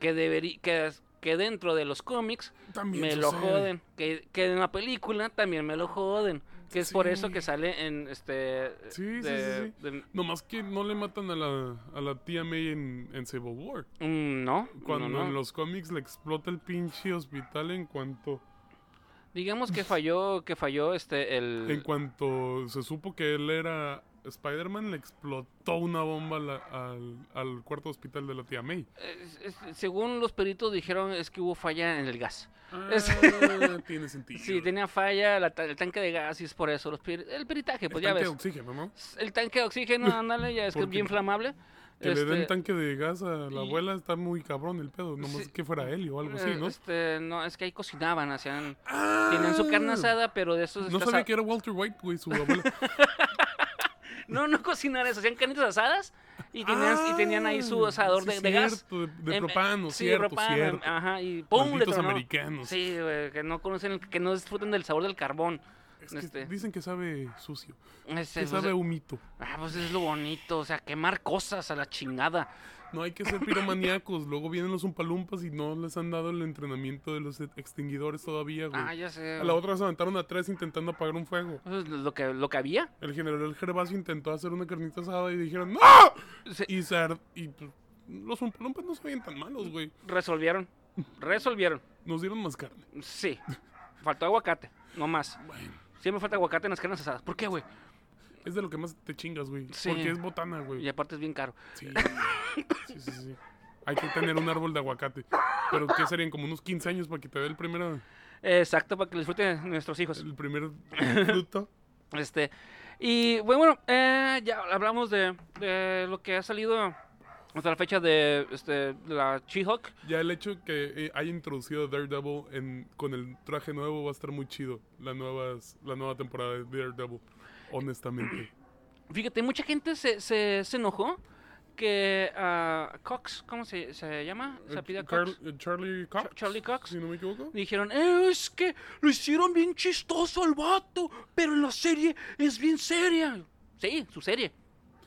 Que debería, que, que dentro de los cómics También me lo joden. Que, que en la película también me lo joden. Que es por eso Sí. que sale en este. Sí, sí, de- sí, sí. de- Nomás que no le matan a la, a la tía May en, en Civil War. mm, no, Cuando no, no. en los cómics le explota el pinche hospital en cuanto... Digamos que falló, que falló este el. En cuanto se supo que él era Spider-Man, le explotó una bomba la- al, al cuarto hospital de la tía May. es- es- según los peritos dijeron es que hubo falla en el gas. Es- Ah, tiene sentido. Sí, tenía falla la el tanque de gas y es por eso los peri- el peritaje, El pues ya tanque ves. de oxígeno, ¿no? El tanque de oxígeno, ándale, ya es que es bien inflamable. Que le den Este, tanque de gas a la y- abuela está muy cabrón el pedo. Nomás Sí. que fuera helio o algo así, ¿no? Este, no, es que ahí cocinaban, hacían, Ah, tenían su carne asada, pero de esos No sabía que era Walter White, güey, su abuela. No, no cocinar eso, hacían carnitas asadas y tenían, y tenían ahí su Ah, asador sí, de, de gas. cierto, De, de Em, propano, sí, cierto, propano, cierto. Ajá, y ¡pum! Le Malditos tronó. americanos. Sí, güey, que no conocen, que no disfruten del sabor del carbón. Es que este. Dicen que sabe sucio, Este, que sabe humito. ah, pues es lo bonito, o sea, quemar cosas a la chingada. No hay que ser piromaníacos. Luego vienen los umpalumpas y no les han dado el entrenamiento de los extinguidores todavía, güey. Ah, ya sé. A la otra se aventaron a tres intentando apagar un fuego. Lo que, lo que había. El general Gervasio intentó hacer una carnita asada y dijeron ¡No! Y, se y pues, los umpalumpas no se veían tan malos, güey. resolvieron. Resolvieron. Nos dieron más carne. Sí. Faltó aguacate, no más. Bueno, Siempre falta aguacate en las carnes asadas. ¿Por qué, güey? es de lo que más te chingas, güey. Sí. Porque es botana, güey. Y aparte es bien caro. Sí. sí, sí, sí. Hay que tener un árbol de aguacate. Pero ¿qué serían? Como unos 15 años para que te dé el primer, Exacto, para que lo disfruten nuestros hijos. el primer fruto. Este. Y bueno, bueno eh, ya hablamos de, de lo que ha salido hasta la fecha de, este, la She-Hulk. Ya el hecho que eh, haya introducido a Daredevil en, con el traje nuevo va a estar muy chido. La, nuevas, la nueva temporada de Daredevil. Honestamente. Fíjate, mucha gente se, se, se enojó que ah, Cox, ¿cómo se, se llama? ¿Se apellida Carl- Cox? eh, Charlie Cox. Char- Charlie Cox. Si no me equivoco. Dijeron, "Eh, es que lo hicieron bien chistoso al vato, pero en la serie es bien seria. Sí, su serie.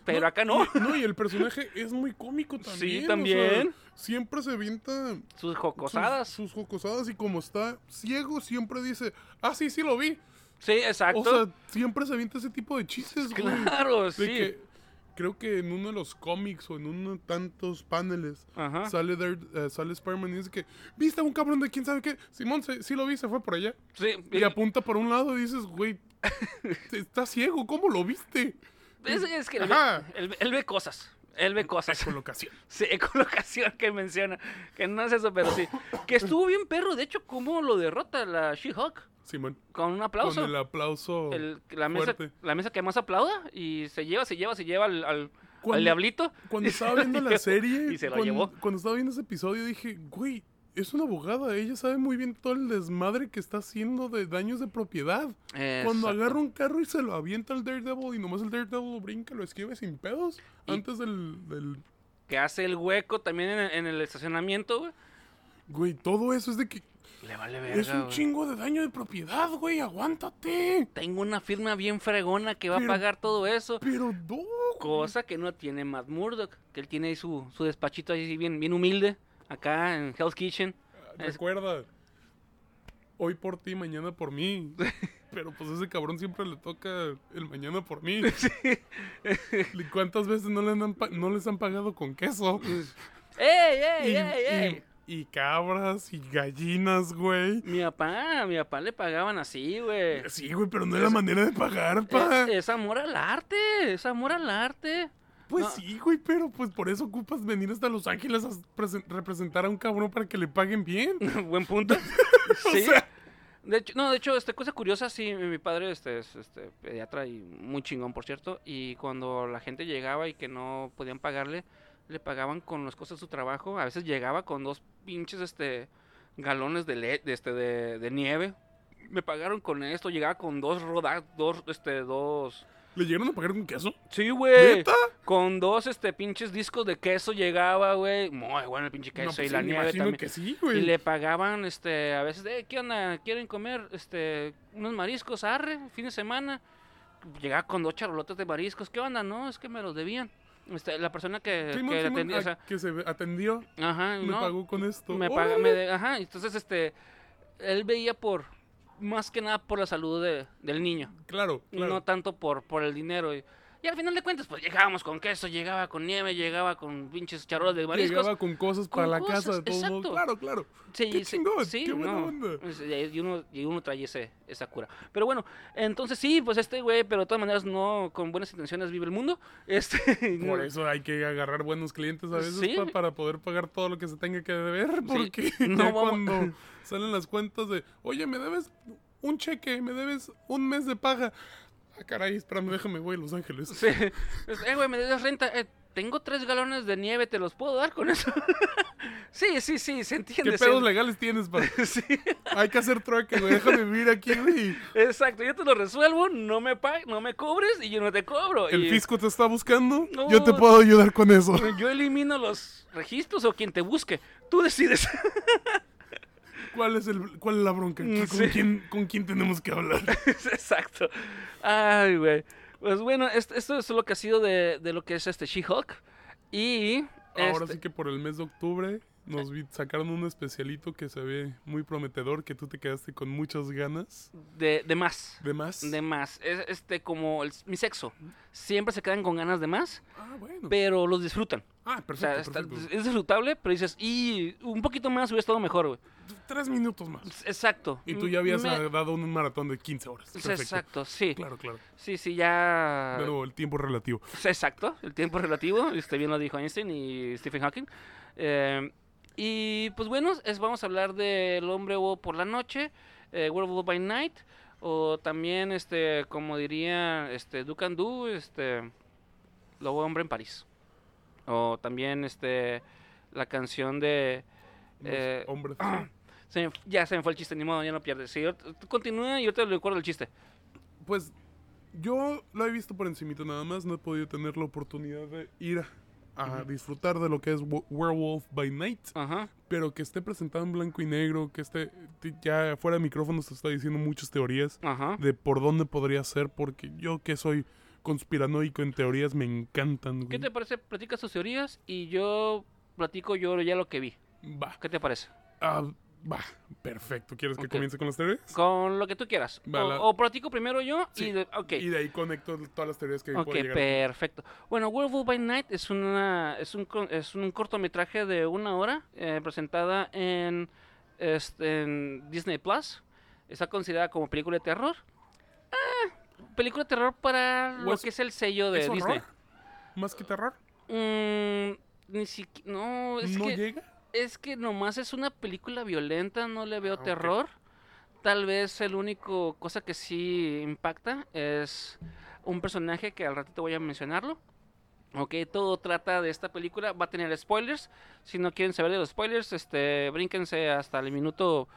Pero acá no. Y, no, y el personaje es muy cómico también. Sí, o sea, también. siempre se avienta Sus jocosadas. Sus, sus jocosadas y como está ciego, siempre dice, ah, sí, sí lo vi. Sí, exacto. O sea, siempre se avienta ese tipo de chistes, güey. claro, De sí. que creo que en uno de los cómics o en uno de tantos paneles Ajá. sale, Dare- eh, sale Spider-Man y dice que, ¿viste a un cabrón de quién sabe qué? Simón, se- sí lo vi, se fue por allá. Sí, Y apunta por un lado y dices, güey, está ciego, ¿cómo lo viste? Es, es que él ve, él él ve cosas. Él ve cosas. Colocación. Sí, colocación que menciona. Que no es eso, pero sí. Que estuvo bien perro. De hecho, cómo lo derrota la She-Hulk. Simón. Con un aplauso. Con el aplauso. El- la, mesa, la mesa que más aplauda y se lleva, se lleva, se lleva al, al, Cuando- al diablito. Cuando estaba viendo la serie, Y se lo cuando, llevó. cuando estaba viendo ese episodio dije, güey, es una abogada, ella sabe muy bien todo el desmadre que está haciendo de daños de propiedad. Cuando agarra un carro y se lo avienta al Daredevil y nomás el Daredevil lo brinca, lo esquive sin pedos, Y- antes del, del... Que hace el hueco también en, el- en el estacionamiento, güey. Güey, todo eso es de que Le vale verga, es un güey. chingo de daño de propiedad, güey, aguántate. Tengo una firma bien fregona que va Pero- a pagar todo eso. Pero no. Cosa que no tiene Matt Murdock. Que él tiene ahí su, su despachito ahí bien, bien humilde. Acá en Hell's Kitchen. Es- Recuerda, hoy por ti, mañana por mí. Pero pues ese cabrón siempre le toca el mañana por mí. ¿Y cuántas veces no, le han no les han pagado con queso? ¡Ey, ey, Y, ey, ey! y- y cabras y gallinas, güey. Mi papá, mi papá le pagaban así, güey. Sí, güey, pero no es la manera de pagar, pa. Es, es amor al arte, es amor al arte. Pues no. sí, güey, pero pues por eso ocupas venir hasta Los Ángeles a presen- representar a un cabrón para que le paguen bien. Buen punto. O sí. sea- De hecho, no, de hecho, este, cosa curiosa, sí, mi padre este, es este, pediatra y muy chingón, por cierto. Y cuando la gente llegaba y que no podían pagarle, le pagaban con las cosas de su trabajo. A veces llegaba con dos pinches este, galones de, le- de, este, de, de nieve. Me pagaron con esto, llegaba con dos rodajas, dos, este, dos... ¿Le llegaron a pagar con queso? Sí, güey. ¿Neta? Con dos, este, pinches discos de queso llegaba, güey. Muy bueno el pinche queso No, y pues la sí, me nieve también. que sí, Y le pagaban, este, a veces, eh, ¿qué onda? ¿Quieren comer, este, unos mariscos, arre, fin de semana? Llegaba con dos charolotes de mariscos, ¿qué onda? No, es que me los debían. Este, la persona que, Simón, que Simón, atendía, o a- sea, que se atendió, ajá, me no, pagó con esto. me paga, me ¡Órale! de- ajá, entonces, este, él veía por, más que nada por la salud de- del niño, Claro, y no tanto por, por el dinero. Y, al final de cuentas, pues llegábamos con queso, llegaba con nieve, llegaba con pinches charolas de mariscos. Llegaba con cosas con para la casa de todos modos. exacto. Claro, claro. Sí, Qué sí, chingón, sí, qué buena no, onda. es- Y uno, y uno trae ese, esa cura. Pero bueno, entonces sí, pues este güey, pero de todas maneras no con buenas intenciones vive el mundo. Este, Por no- eso hay que agarrar buenos clientes a veces Sí. pa- para poder pagar todo lo que se tenga que deber. Porque No ya cuando salen las cuentas de, oye, me debes un cheque, me debes un mes de paga. Ah, caray, espérame, déjame, voy a Los Ángeles. Sí. Eh, güey, me debes renta. Eh, tengo tres galones de nieve, ¿te los puedo dar con eso? sí, sí, sí, se ¿Qué entiende. se- pedos legales tienes, para Sí, Hay que hacer trueque, güey. Déjame vivir aquí, güey. exacto, yo te lo resuelvo, no me pag no me cobres y yo no te cobro. El y fisco te está buscando. No. Yo te puedo ayudar con eso. Yo elimino los registros o quien te busque. Tú decides. ¿Cuál es, el, cuál es la bronca? ¿Con, sí. quién, ¿Con quién tenemos que hablar? Exacto. Ay, güey. Pues bueno, est- esto es lo que ha sido de, de lo que es este She-Hulk. Y. Ahora este- sí que por el mes de octubre nos vi- sacaron un especialito que se ve muy prometedor, que tú te quedaste con muchas ganas De, de más. de más. De más. Es este como el- mi sexo. Siempre se quedan con ganas de más, Ah, bueno. pero los disfrutan. Ah, O sea, perfecto, está- perfecto. es disfrutable, pero dices, y un poquito más hubiera estado mejor, güey. Tres minutos más. Exacto. Y tú ya habías Me- dado un maratón de 15 horas. Perfecto. Exacto, sí. Claro, claro. Sí, sí, ya. De nuevo, el tiempo relativo. Exacto, el tiempo relativo, este bien lo dijo Einstein y Stephen Hawking. Eh, y pues bueno, es, vamos a hablar del hombre lobo por la noche, eh, Werewolf by Night, o también, este, como diría, este, Do Can Do, este, Lobo Hombre en París. O también, este, la canción de... Eh, hombres. Se me- ya se me fue el chiste, ni modo, ya no pierdes. Sí, continúa y ahorita le recuerdo el chiste. Pues yo lo he visto por encimita nada más. No he podido tener la oportunidad de ir a disfrutar de lo que es Wo- Werewolf by Night. Ajá. Pero que esté presentado en blanco y negro, que esté ya fuera de micrófonos te está diciendo muchas teorías Ajá. de por dónde podría ser, porque yo que soy conspiranoico en teorías me encantan, güey. ¿Qué te parece? Platicas tus teorías y yo platico yo ya lo que vi. Va, ¿Qué te parece? ah, va, perfecto. ¿Quieres que comience con las teorías? Con lo que tú quieras. Va, o, la- o platico primero yo Sí, y... de- ok. Y de ahí conecto todas las teorías que Ok, puedo llegar a- perfecto. Bueno, Werewolf by Night es una es un, es un cortometraje de una hora eh, presentada en, este, en Disney Plus. Está considerada como película de terror. Ah, película de terror para lo ¿O es- que es el sello de ¿Es Disney. horror? ¿Más que terror? Mm, ni siquiera. No, es ¿No que llega? Es que nomás es una película violenta, no le veo Ah, terror. Tal vez el único cosa que sí impacta es un personaje que al ratito voy a mencionarlo. Ok, todo trata de esta película, va a tener spoilers. Si no quieren saber de los spoilers, este, brínquense hasta el minuto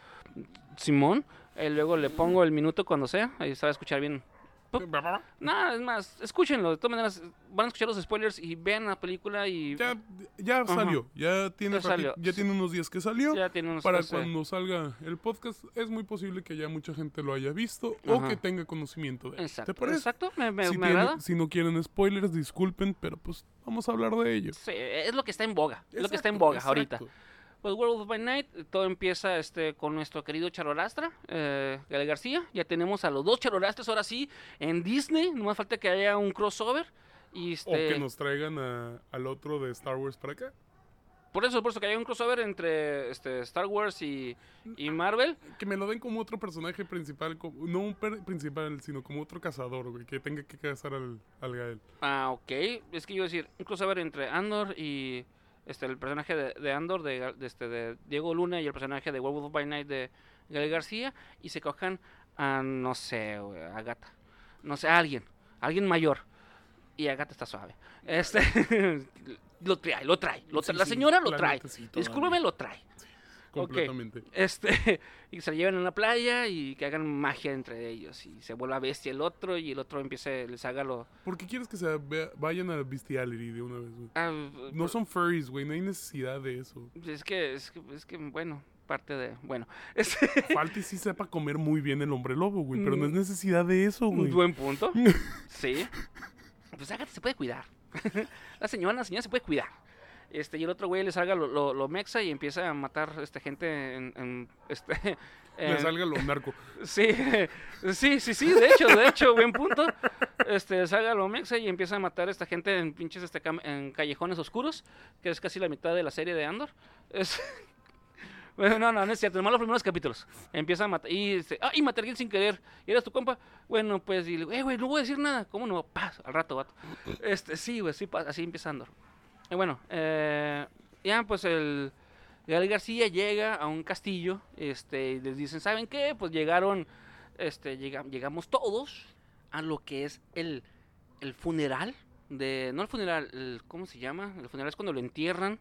Simón. eh, luego le pongo el minuto cuando sea, ahí se va a escuchar bien. Nada, es más, escúchenlo. De todas maneras, van a escuchar los spoilers y vean la película y Ya, salió. Ya tiene, Ya salió. rati- ya tiene unos días que salió. ya unos Para cuando salga el podcast, es muy posible que ya mucha gente lo haya visto o que tenga conocimiento de él. Exacto, ¿Te parece? exacto, me, me- si, me tiene- agrada. si no quieren spoilers, disculpen, pero pues vamos a hablar de ellos. Sí, es lo que está en boga, es lo que está en Exacto, boga ahorita. Pues World by Night, eh, todo empieza este con nuestro querido charolastra, eh, Gael García. Ya tenemos a los dos charolastras ahora sí en Disney, no más falta que haya un crossover. Y O este, que nos traigan a- al otro de Star Wars para acá. por eso, por eso que haya un crossover entre este, Star Wars y, y Marvel. Que me lo den como otro personaje principal, como- no un per- principal, sino como otro cazador, güey, que tenga que cazar al, al Gael. Ah, ok. Es que yo iba a decir, un crossover entre Andor y este el personaje de, de Andor, de, este, de Diego Luna, y el personaje de Werewolf by Night de Gael García, y se cojan a, no sé, a Gata. No sé, a alguien, alguien mayor. Y Agata está suave. Este, lo trae, lo trae. Lo Sí, trae. la sí, señora lo trae. Discúlpeme, lo trae. Completamente. Este, y se la llevan a una playa y que hagan magia entre ellos. Y se vuelva bestia el otro y el otro empiece, les haga lo... ¿Por qué quieres que se vea- vayan a bestiality de una vez, güey? ah, No son furries, güey, no hay necesidad de eso. Es que, es que, es que, bueno, parte de, bueno, este, Falta y sí sepa comer muy bien el hombre lobo, güey, pero no es Mm. necesidad de eso, un güey. buen punto, sí, pues Agatha se puede cuidar, la señora, la señora se puede cuidar, este, y el otro güey le salga lo, lo, lo mexa y empieza a matar, este, gente en, en, este, Le salga lo narco. sí, sí, sí, sí, de hecho, de hecho, buen punto, este, salga lo mexa y empieza a matar a esta gente en pinches, este, en callejones oscuros, que es casi la mitad de la serie de Andor, es... Bueno, no, no, no es cierto. Nomás los primeros capítulos. Empieza a matar. Y dice, ah, y maté a alguien sin querer. ¿Y eres tu compa? Bueno, pues, y le digo, eh, güey, no voy a decir nada. ¿Cómo no? Paz, al rato, vato. Este, sí, güey, sí, así empieza Andor. Y bueno, eh, ya, pues el. Gael García llega a un castillo. Este, y les dicen, ¿saben qué? Pues llegaron. Este, llega- llegamos todos a lo que es el, el funeral. De, no el funeral, el- ¿cómo se llama? El funeral es cuando lo entierran.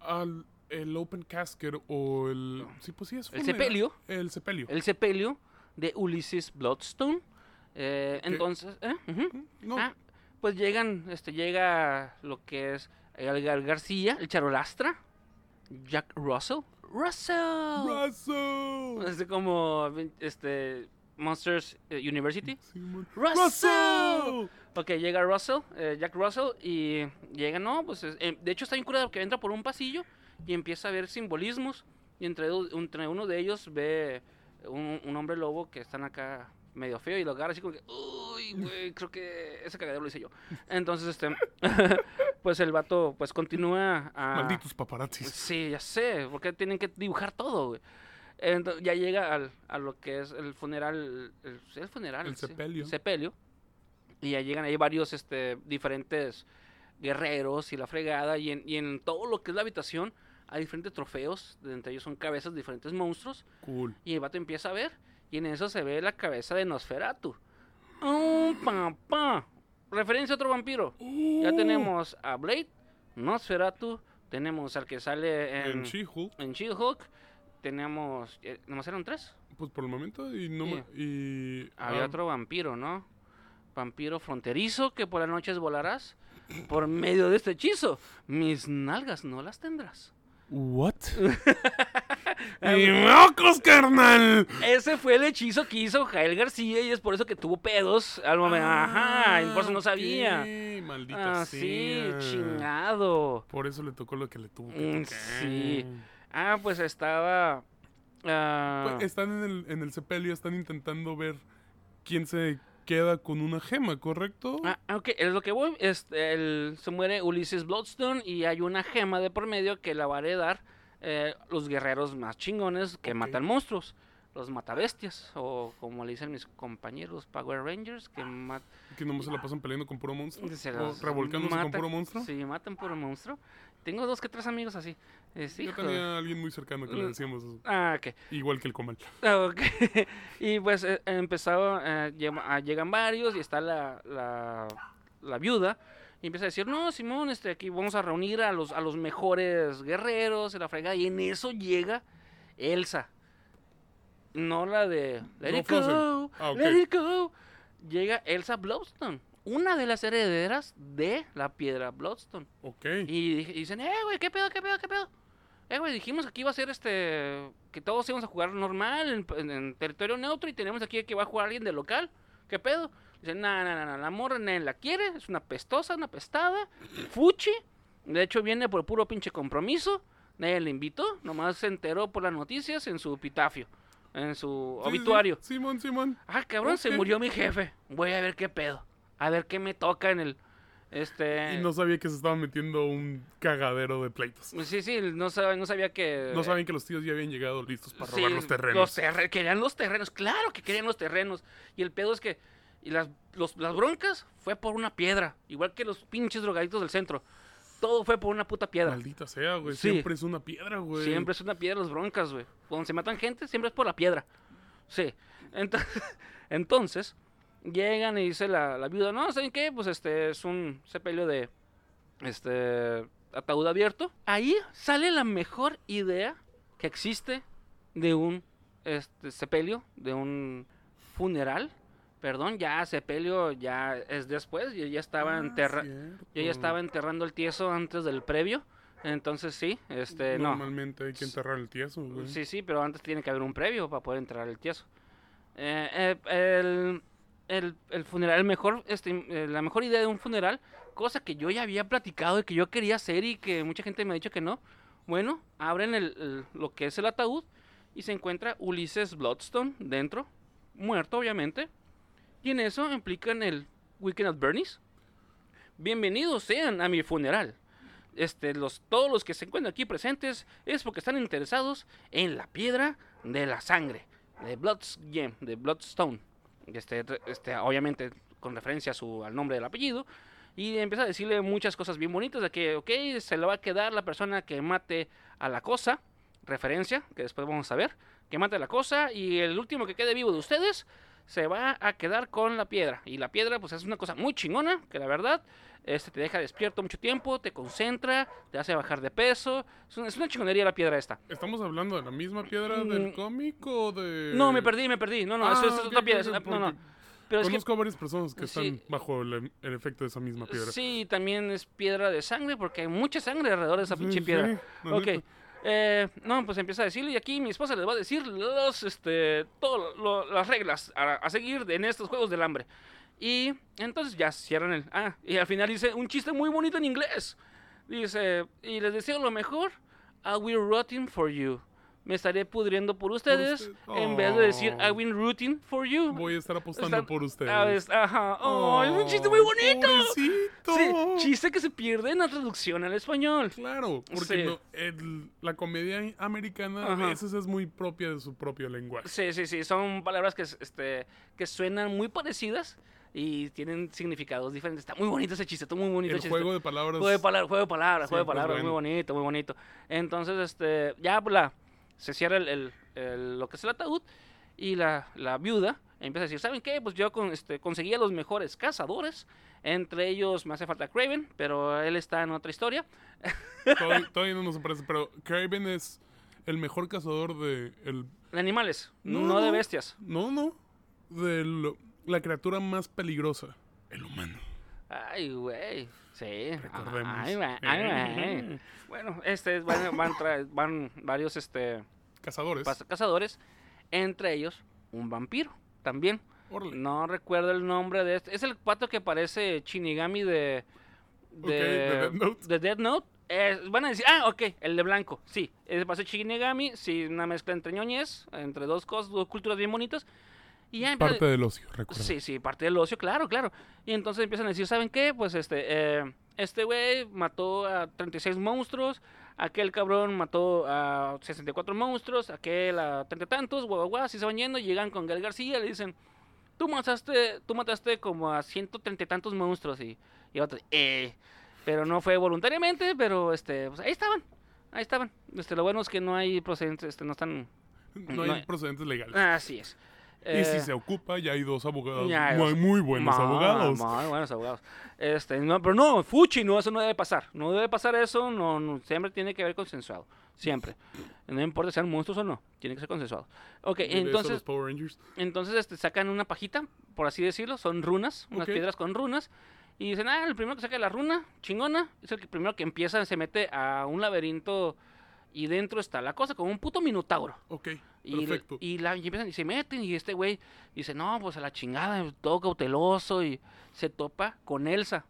Al, el open casket o el... Sí, pues sí, es El funeral. sepelio. El sepelio. el sepelio de Ulysses Bloodstone. Eh, entonces, ¿eh? No, Ah, pues llegan, este, llega lo que es el Gar- García, el Charolastra, Jack Russell. Russell. Russell. Es como, este, Monsters eh, University. Sí. Russell. Russell. Ok, llega Russell, eh, Jack Russell, y llega, no, pues, es- eh, de hecho está bien curado que entra por un pasillo y empieza a ver simbolismos, y entre, uno de ellos ve un, un hombre lobo que están acá medio feo y lo agarra así como que, uy, güey, creo que ese cagadero lo hice yo. Entonces, este, pues el vato, pues continúa a... Malditos paparazzis. Sí, ya sé, porque tienen que dibujar todo, güey. Entonces, ya llega al, a lo que es el funeral, el, el funeral, El sí, sepelio. sepelio. Y ya llegan ahí varios este, diferentes guerreros y la fregada. Y en, y en todo lo que es la habitación hay diferentes trofeos. Entre ellos son cabezas de diferentes monstruos. Cool. Y el vato empieza a ver. Y en eso se ve la cabeza de Nosferatu. ¡Oh, papá! Referencia a otro vampiro. Ya Uh. tenemos a Blade, Nosferatu. Tenemos al que sale en, En She-Hulk, en She-Hulk. Tenemos. eh, ¿Nomás eran tres? pues por el momento, y no Sí. y Había ah, otro vampiro, ¿no? Vampiro fronterizo que por las noches volarás por medio de este hechizo. Mis nalgas no las tendrás. What? ¡Y mocos, carnal! Ese fue el hechizo que hizo Jael García y es por eso que tuvo pedos al momento. Ajá, y por eso no sabía. Maldita Ah, sí, sea. chingado. Por eso le tocó lo que le tuvo que Mm, tocar. sí. Ah, pues estaba. ah, Pues, están en el, en el sepelio, están intentando ver quién se queda con una gema, ¿correcto? Ah, ok, es lo que voy. Este, el- se muere Ulises Bloodstone y hay una gema de por medio que la va a heredar eh, los guerreros más chingones que matan monstruos. Los matabestias, o como le dicen mis compañeros Power Rangers, que matan. Que nomás se la pasan peleando con puro monstruo. Se o revolcándose con puro monstruo. Sí, matan puro monstruo. Tengo dos que tres amigos así. Eh, Yo tenía a alguien muy cercano que le Mm. decíamos eso. Ah. Igual que el comal. Ah, y pues eh, empezaba, eh, ah, llegan varios y está la, la, la viuda. Y empieza a decir, no, Simón, este, aquí vamos a reunir a los, a los mejores guerreros y la fregada. Y en eso llega Elsa. No la de Let No it go. Ah, let it go. Llega Elsa Bloodstone, una de las herederas de la piedra Bloodstone. Ok. Y, dicen, eh, güey, ¿qué pedo, qué pedo, qué pedo? Eh, güey, dijimos que aquí iba a ser este. Que todos íbamos a jugar normal, en, en- en territorio neutro, y tenemos aquí que va a jugar alguien del local. ¿Qué pedo? Dicen, no, no, no, no, la morra nadie la quiere, es una pestosa, una pestada, fuchi. De hecho, viene por puro pinche compromiso. Nadie le invitó, nomás se enteró por las noticias en su epitafio, en su Sí, sí, sí. obituario. Simón, Simón. Ah, cabrón, se murió mi jefe. Voy a ver qué pedo. A ver qué me toca en el. Este. Y no sabía que se estaba metiendo un cagadero de pleitos. Sí, sí, no sabía, no sabía que... No sabían que los tíos ya habían llegado listos para Sí, robar los terrenos. Los querían los terrenos, claro que querían los terrenos. Y el pedo es que y las, los- las broncas fue por una piedra, igual que los pinches drogaditos del centro. Todo fue por una puta piedra. Maldita sea, güey. Sí. Siempre es una piedra, güey. Siempre es una piedra las broncas, güey. Cuando se matan gente, siempre es por la piedra. Sí. Entonces, entonces llegan y dice la, la viuda, no, ¿saben qué? Pues este es un sepelio de este ataúd abierto. Ahí sale la mejor idea que existe de un este, sepelio, de un funeral. Perdón, ya sepelio ya es después, yo ya estaba Ah, enterra- yo ya estaba enterrando el tieso antes del previo. Entonces sí, este no. Normalmente hay que enterrar el tieso, güey. Sí, sí, pero antes tiene que haber un previo para poder entrar el tieso. Eh, eh, el, el, el funeral, el mejor, este, eh, la mejor idea de un funeral, cosa que yo ya había platicado y que yo quería hacer y que mucha gente me ha dicho que no. Bueno, abren el, el- lo que es el ataúd y se encuentra Ulises Bloodstone dentro, muerto obviamente. Y en eso implican el Weekend at Bernie's. Bienvenidos sean a mi funeral. Este, los, todos los que se encuentran aquí presentes es porque están interesados en la piedra de la sangre, de Blood's Gem, de Bloodstone. Este, este, obviamente con referencia a su, al nombre del apellido. Y empieza a decirle muchas cosas bien bonitas de que, ok, se le va a quedar la persona que mate a la cosa, referencia, que después vamos a ver, que mate a la cosa, y el último que quede vivo de ustedes se va a quedar con la piedra. Y la piedra, pues es una cosa muy chingona, que la verdad, este te deja despierto mucho tiempo, te concentra, te hace bajar de peso. Es una, es una chingonería la piedra esta. ¿Estamos hablando de la misma piedra del Mm. cómic o de...? No, me perdí, me perdí. No, no, eso, Ah, eso es otra piedra. es no, no. Pero es que Conozco a varias personas que Sí. están bajo el, el efecto de esa misma piedra. Sí, también es piedra de sangre porque hay mucha sangre alrededor de esa Sí, pinche sí, piedra. la ok. Eh, no, pues empieza a decirle y aquí mi esposa les va a decir los, este, todas las reglas a, a seguir en estos juegos del hambre. Y entonces ya cierran el... Ah, y al final dice un chiste muy bonito en inglés. Dice, y les deseo lo mejor. I will rotting for you. Me estaré pudriendo por ustedes usted- en vez de decir I Oh. will rooting for you. Voy a estar apostando Están- por ustedes. Es- Ajá. Oh, es un chiste muy bonito. Sí, chiste que se pierde en la traducción al español. Claro, porque Sí. no- el- la comedia americana Ajá. a veces es muy propia de su propio lenguaje. Sí, sí, sí, son palabras que, este, que suenan muy parecidas y tienen significados diferentes. Está muy bonito ese chiste, está muy bonito El chiste. juego de palabras. Juego de palabras, juego de palabras, juego de palabras, muy bueno. bonito, muy bonito. Entonces, este, ya pues, la, se cierra el, el- el- lo que es el ataúd y la, la viuda empieza a decir, ¿saben qué? Pues yo con, este, conseguí a los mejores cazadores, entre ellos me hace falta Craven, pero él está en otra historia. todavía, todavía no nos aparece, pero Craven es el mejor cazador de el De animales, no, No, de bestias. no, no, de lo- la criatura más peligrosa, el humano. Ay, güey. Sí. Recordemos. Ay, güey, ay, güey. Bueno, este, van, van, van varios, este... cazadores. cazadores, entre ellos un vampiro también. Órale. No recuerdo el nombre de este. Es el pato que parece Shinigami de. Ok, de Death Note. de Death Note. Eh, van a decir, ah, ok, el de blanco. Sí, es parece Shinigami. Sí, una mezcla entre ñoñez, entre dos cosas, dos culturas bien bonitas. Y ya empieza- Parte del ocio, recuerda. Sí, sí, parte del ocio, claro, claro. Y entonces empiezan a decir, ¿saben qué? Pues este, eh, este güey mató a 36 monstruos, aquel cabrón mató a 64 monstruos, aquel a 30 y tantos, guau, guau, guau, así se van yendo, llegan con Gal García, le dicen, tú mataste, tú mataste como a 130 y tantos monstruos y, y otro, eh, pero no fue voluntariamente, pero este, pues ahí estaban, ahí estaban. Este, lo bueno es que no hay procedentes, este, no están, No hay No hay- procedentes legales. así es. Y si Eh, se ocupa, ya hay dos abogados. ya hay muy, dos- muy buenos Ma- abogados. Muy buenos abogados. Este, no, pero no, Fuchi, no, eso no debe pasar. No debe pasar eso, no, no, siempre tiene que haber consensuado. Siempre. No importa si sean monstruos o no, tiene que ser consensuado. Ok, entonces, entonces este, sacan una pajita, por así decirlo, son runas, unas piedras con runas. Y dicen, ah, el primero que saque la runa, chingona, es el que primero que empieza, se mete a un laberinto y dentro está la cosa, como un puto minotauro. Ok, Y, perfecto. y, la, y empiezan y se meten y este güey dice, no, pues a la chingada, todo cauteloso y se topa con Elsa.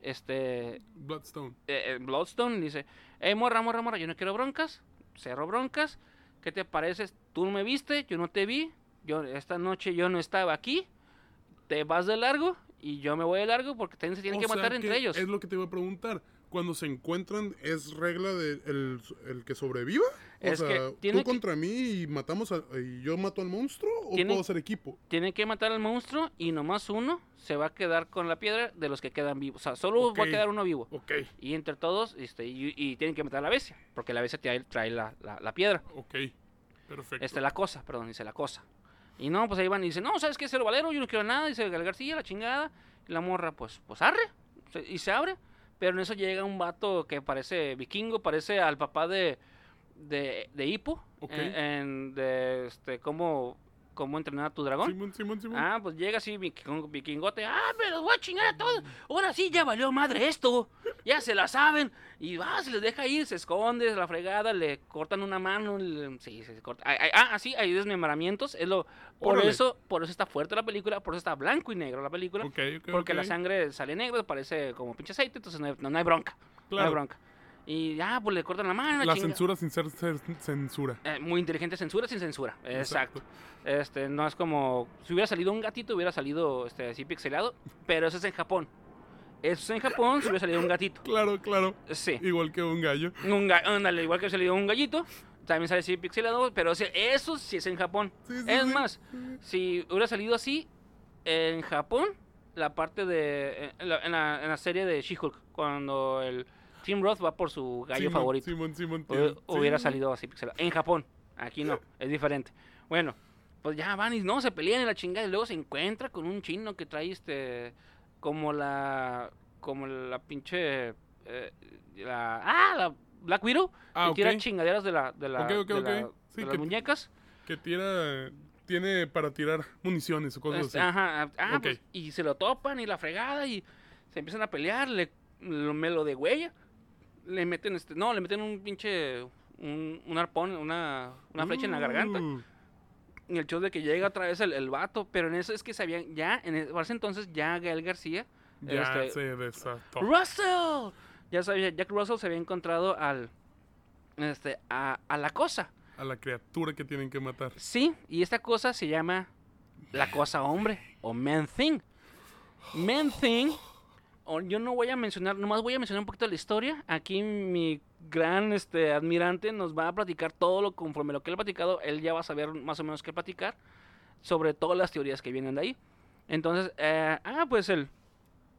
Este, Bloodstone. eh, eh, Bloodstone dice, eh, morra, morra, morra, yo no quiero broncas, cerro broncas, ¿qué te parece? Tú no me viste, yo no te vi, yo esta noche yo no estaba aquí, te vas de largo y yo me voy de largo porque se tienen O que matar entre ellos. Es lo que te iba a preguntar. Cuando se encuentran, ¿es regla de el, el que sobreviva? O Es que tiene tú que- contra mí y matamos a, y yo mato al monstruo o Tiene- puedo hacer equipo? Tienen que matar al monstruo y nomás uno se va a quedar con la piedra de los que quedan vivos. O sea, solo va a quedar uno vivo. Ok, Y entre todos, este, y, y tienen que matar a la bestia, porque la bestia trae, trae la, la- la piedra. ok. Perfecto. Este, la cosa, perdón, dice la cosa. Y no, pues ahí van y dicen, no, ¿sabes qué? Cero valero, yo no quiero nada. Dice Gal García, la chingada. Y la morra, pues, pues arre. Y se abre. Pero en eso llega un vato que parece vikingo, parece al papá de, de, de Hippo. Ok. En, en- de, este, cómo, cómo entrenar a tu dragón. Simón, Simón, Simón. Ah, pues llega así viking- vikingote. Ah, me los voy a chingar a todos. Ahora sí ya valió madre esto. Ya se la saben. Y va, se les deja ir, se esconde, la fregada, le cortan una mano. le- sí, se corta. Ah, ah, Ah, así, hay desmembramientos. Es lo, por Órale. eso, por eso está fuerte la película, por eso está blanco y negro la película. porque la sangre sale negro, parece como pinche aceite, entonces no hay, no, hay bronca. No hay bronca. Y ya, pues le cortan la mano. La chinga- censura sin ser, ser censura. eh, muy inteligente censura sin censura. Exacto. Exacto. Este, no es como. Si hubiera salido un gatito, hubiera salido este, así pixelado. Pero eso es en Japón. Eso es en Japón si hubiera salido un gatito. Claro, claro. Sí. Igual que un gallo. Un ga- ándale, igual que hubiera salido un gallito. También sale así pixelado. Pero o sea, eso sí es en Japón. Sí, sí, es sí. más, si hubiera salido así en Japón, la parte de. En la, en la- en la serie de She-Hulk, cuando el Tim Roth va por su gallo Simón, favorito. Hu- sí. hubiera salido así pixelado. En Japón, aquí no, es diferente. Bueno, pues ya van y no, se pelean en la chingada y luego se encuentra con un chino que trae este, como la, como la pinche, eh, la, ah, la Black Widow, Ah, que tira chingaderas de la, de la, Ok, ok, de la-. Sí, de las muñecas. Que tira. Tiene para tirar municiones o cosas Este, así. ajá, ah, ah, pues, y se lo topan y la fregada y se empiezan a pelear, le, lo, me lo de huella, le meten este, no, le meten un pinche, un, un arpón, una, una flecha en la garganta. Uh, Y el show de que llega otra vez el, el vato, pero en eso es que sabían, ya, en e- ese entonces ya Gael García, ya este, se desató. ¡Russell! Ya sabía, Jack Russell se había encontrado al, este, a, a la cosa. A la criatura que tienen que matar. Sí, y esta cosa se llama la cosa hombre o man thing. Man thing, yo no voy a mencionar, nomás voy a mencionar un poquito la historia. Aquí mi gran este, admirante nos va a platicar todo lo conforme lo que él ha platicado. Él ya va a saber más o menos qué platicar sobre todas las teorías que vienen de ahí. Entonces, eh, ah, pues él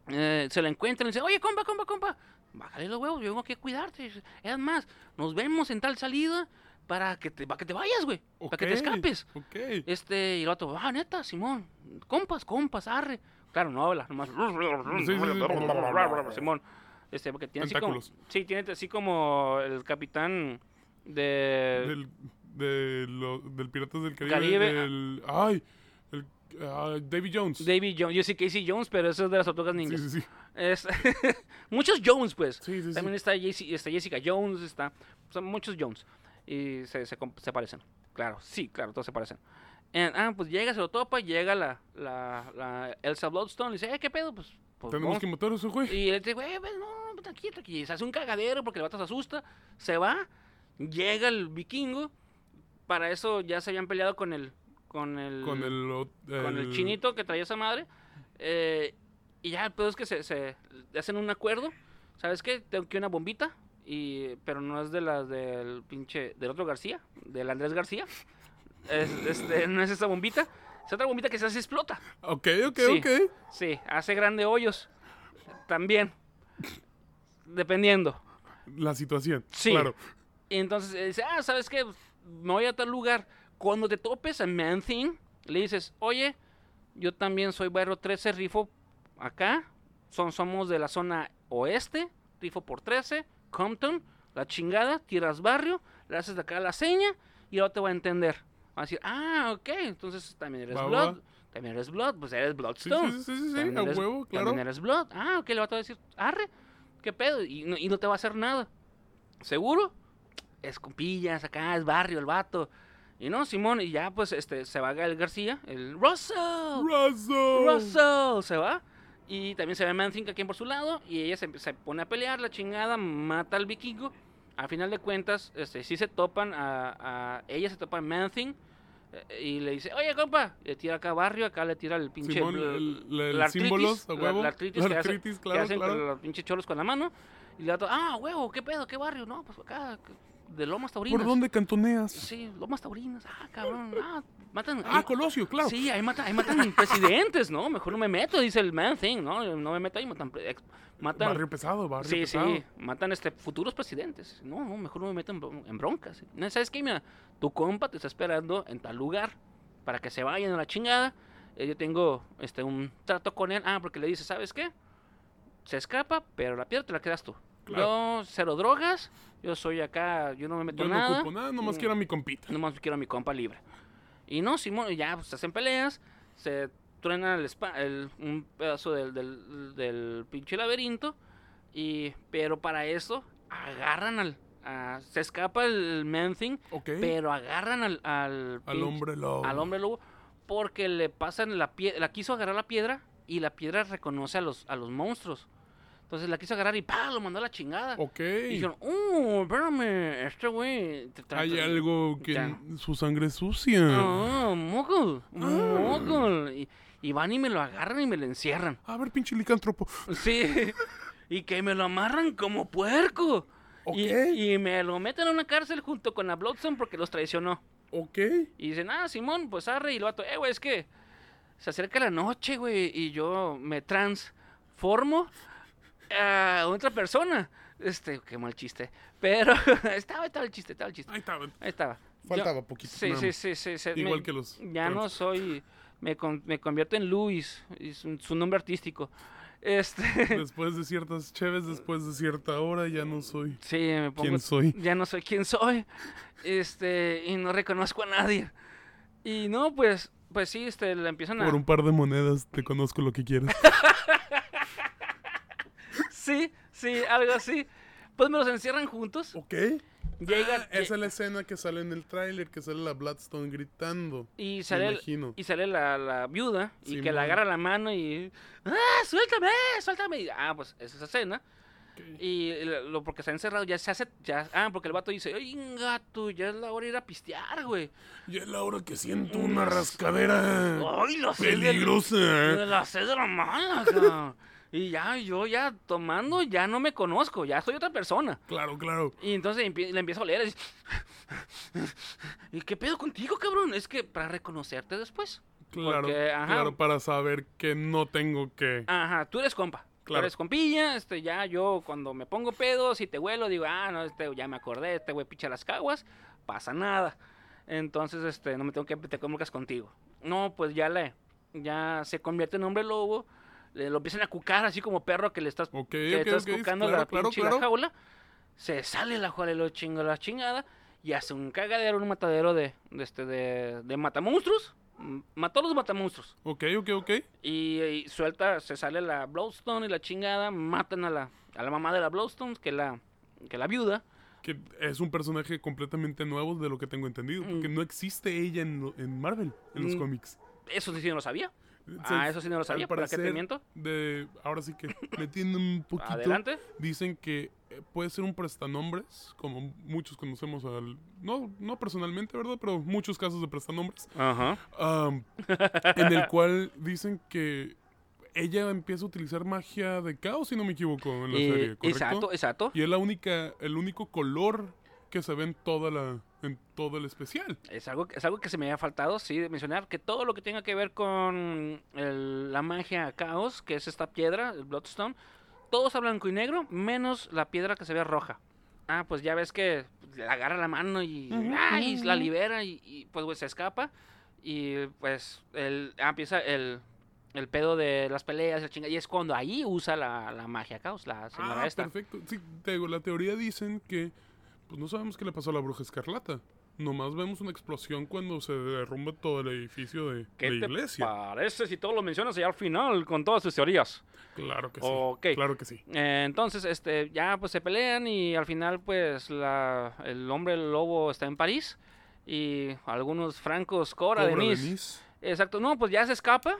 eh, se la encuentra y dice, oye, compa, compa, compa, bájale los huevos, yo vengo aquí a cuidarte. Es más, nos vemos en tal salida para que te, para que te vayas, güey, para que te escapes. Ok. Este, y el otro, ah, neta, Simón, compas, compas, arre. Claro, no habla, nomás. Sí, sí, sí. Simón. Este, porque tiene así como. Sí, tiene así como el capitán de. Del, de lo- del Piratas del Caribe. Caribe, el- ay, el, ah, Davy Jones. David Jones. Yo sí Casey Jones, pero eso es de las tortugas sí, ninjas. sí, sí. Es- muchos Jones, pues. Sí, sí, sí. También está, Jesse- está Jessica Jones, está. Son muchos Jones. Y se, se, se parecen. Claro, sí, claro, todos se parecen. Ah, pues llega, se lo topa, llega la, la, la Elsa Bloodstone y dice, eh, ¿qué pedo? Pues, pues Tenemos vamos". que matar a ese güey. Y él dice, güey, pues, no, no, tranquilo, tranquilo. Y se hace un cagadero porque el vato se asusta, se va, llega el vikingo. Para eso ya se habían peleado con el. Con el. Con el, o- con el chinito que traía esa madre. eh, y ya el pedo es que se, se hacen un acuerdo. ¿Sabes qué? Tengo que una bombita. Y, pero no es de las del pinche. Del otro García. Del Andrés García. Es- este, no es esa bombita. Es otra bombita que se hace explota. Ok, ok, Sí. ok. Sí, hace grande hoyos. También. Dependiendo. La situación. Sí. Claro. Y entonces eh, dice, ah, ¿sabes qué? Me voy a tal lugar. Cuando te topes a Man Thing, le dices, oye, yo también soy barrio 13, rifo acá. Son, somos de la zona oeste, rifo por 13, Compton, la chingada, tiras barrio, le haces de acá la seña y ahora te va a entender. Va a decir, ah, ok, entonces también eres Va, Blood. va. También eres Blood, pues eres Bloodstone. sí, sí, sí, a eres- huevo, claro. También eres Blood. Ah, ok, le va a decir, arre, qué pedo. Y no, y no te va a hacer nada. ¿Seguro? Es compillas, acá es barrio el vato. Y no, Simón, y ya pues este se va el García, el Russell. Russell. Russell se va. Y también se ve Manthing aquí por su lado. Y ella se, se pone a pelear, la chingada, mata al vikingo. Al final de cuentas, este, sí se topan a, a- ella se topa a Manthing. Y le dice, oye, compa, le tira acá barrio, acá le tira el pinche... Simón, el- el la artritis, símbolos, a la- huevo. La, artritis, La que, hace- artritis, que claro, hacen claro. con los pinches cholos con la mano. Y le da, ah, huevo, ¿qué pedo? ¿Qué barrio? No, pues acá, de Lomas Taurinas. ¿Por dónde cantoneas? Sí, Lomas Taurinas. Ah, cabrón. Ah, matan. Ah, ahí- Colosio, claro. Sí, ahí matan, ahí matan presidentes, ¿no? Mejor no me meto, dice el man thing, ¿no? No me meto ahí, matan. pre- ex- matan Barrio pesado, barrio sí, pesado. sí, matan este, futuros presidentes. No, no, mejor no me meto en, bron- en broncas. ¿Sabes qué? Mira, tu compa te está esperando en tal lugar para que se vayan a la chingada. Eh, yo tengo este, un trato con él. Ah, porque le dice, ¿sabes qué? Se escapa, pero la piedra te la quedas tú. Claro. Yo cero drogas, yo soy acá, yo no me meto Yo no nada. ocupo nada, nomás Mm. quiero a mi compita. Nomás quiero a mi compa libre. Y no, Simón, ya pues, se hacen peleas, se truena el, spa- el- un pedazo del, del, del pinche laberinto. Y, pero para eso, agarran al. a- se escapa el Man Thing, Ok. pero agarran al. Al, Al pinche- hombre lobo. al hombre lobo, porque le pasan la piedra. La quiso agarrar la piedra y la piedra reconoce a los, a los monstruos. Entonces la quiso agarrar y ¡pah! lo mandó a la chingada. Ok. Y dijeron, ¡uh! Espérame, este güey. Hay algo que Ya. su sangre es sucia. Ah, mogul, mogul. Y, y van y me lo agarran y me lo encierran. A ver, pinche licántropo. Sí. y que me lo amarran como puerco. Y- Ok. Y, me lo meten a una cárcel junto con la Bloodstone porque los traicionó. Ok. Y dicen, ah, Simón, pues arre. Y el vato, eh, güey, es que se acerca la noche, güey. Y yo me transformo a otra persona. Este, qué mal chiste. Pero estaba, estaba el chiste, estaba el chiste. Ahí estaba. Ahí estaba. Faltaba Yo- poquito, Sí, sí, sí, sí, sí, Igual me- que los Ya no soy. Me, con- me convierto en Luis. Es un- su nombre artístico. Este. Después de ciertas cheves, después de cierta hora, ya no soy sí, me pongo. quien soy. Ya no soy quien soy. Este. Y no reconozco a nadie. Y no, pues. Pues sí, este, le empiezan a. Por un par de monedas te conozco lo que quieras. Sí, sí, algo así. Pues me los encierran juntos. ok. Llegan. Ah, esa es la escena que sale en el tráiler, que sale la Bloodstone gritando. Y sale, el- y sale la, la viuda y que Simón. le agarra la mano y... ¡Ah, suéltame, suéltame! Y, ah, pues es esa escena. Y lo porque está encerrado ya se hace... Ya, ah, porque el vato dice, ¡ay, gato! Ya es la hora de ir a pistear, güey. Ya es la hora que siento una rascadera ¡Ay, la de- peligrosa. de la sed de la mala. Y ya, yo ya tomando, ya no me conozco, ya soy otra persona. Claro, claro. Y entonces empie- le empiezo a oler. así, ¿Y qué pedo contigo, cabrón? Es que para reconocerte después. Claro, Porque, ajá. claro, para saber que no tengo que... Ajá, tú eres compa. Tú Claro. eres compilla, este, ya yo cuando me pongo pedo, si te huelo, digo, ah, no, este, ya me acordé, este güey picha las caguas, pasa nada. Entonces, este, no me tengo que te comunicas contigo. No, pues ya le, ya se convierte en hombre lobo, le, lo empiezan a cucar así como perro que le estás, Ok, que ok, estás ok, cucando claro, la pinche la claro. jaula, se sale la jaula y lo chingo la chingada, y hace un cagadero, un matadero de, de este, de, de matamonstruos, mató a los matamonstruos. Ok, ok, ok. Y, y suelta, se sale la Bloodstone y la chingada, matan a la, a la mamá de la Bloodstone, que la, que la viuda. que es un personaje completamente nuevo de lo que tengo entendido. Porque Mm. no existe ella en, en Marvel, en los Mm. cómics. Eso sí no lo sabía. Ah, eso sí no lo sabía. ¿Para qué te miento? De, ahora sí que metiendo un poquito. Adelante. Dicen que eh, puede ser un prestanombres, como muchos conocemos al... No, no personalmente, ¿verdad? Pero muchos casos de prestanombres. Ajá. en el cual dicen que ella empieza a utilizar magia de caos, si no me equivoco, en la Eh, serie, ¿correcto? exacto, exacto. Y es la única, el único color que se ve en toda la, en todo el especial. Es algo, es algo que se me había faltado, sí, de mencionar que todo lo que tenga que ver con el- la magia caos, que es esta piedra, el Bloodstone, todo está blanco y negro, menos la piedra que se ve roja. Ah, pues ya ves que le agarra la mano y, ah, y la libera y, y, pues se escapa. Y pues el, ah, empieza el, el pedo de las peleas, el chinga, y es cuando ahí usa la, la magia caos, la señora Ah, esta. perfecto. Sí, te digo, la teoría dicen que pues no sabemos qué le pasó a la bruja escarlata. Nomás vemos una explosión cuando se derrumba todo el edificio de ¿Qué la te iglesia. parece si todo lo mencionas allá al final con todas tus teorías? Claro que sí. Claro que sí. Eh, entonces, este, ya pues se pelean y al final pues la, el hombre lobo está en París y algunos francos Cora, Cobra Denise. Denise. Exacto, no, pues ya se escapa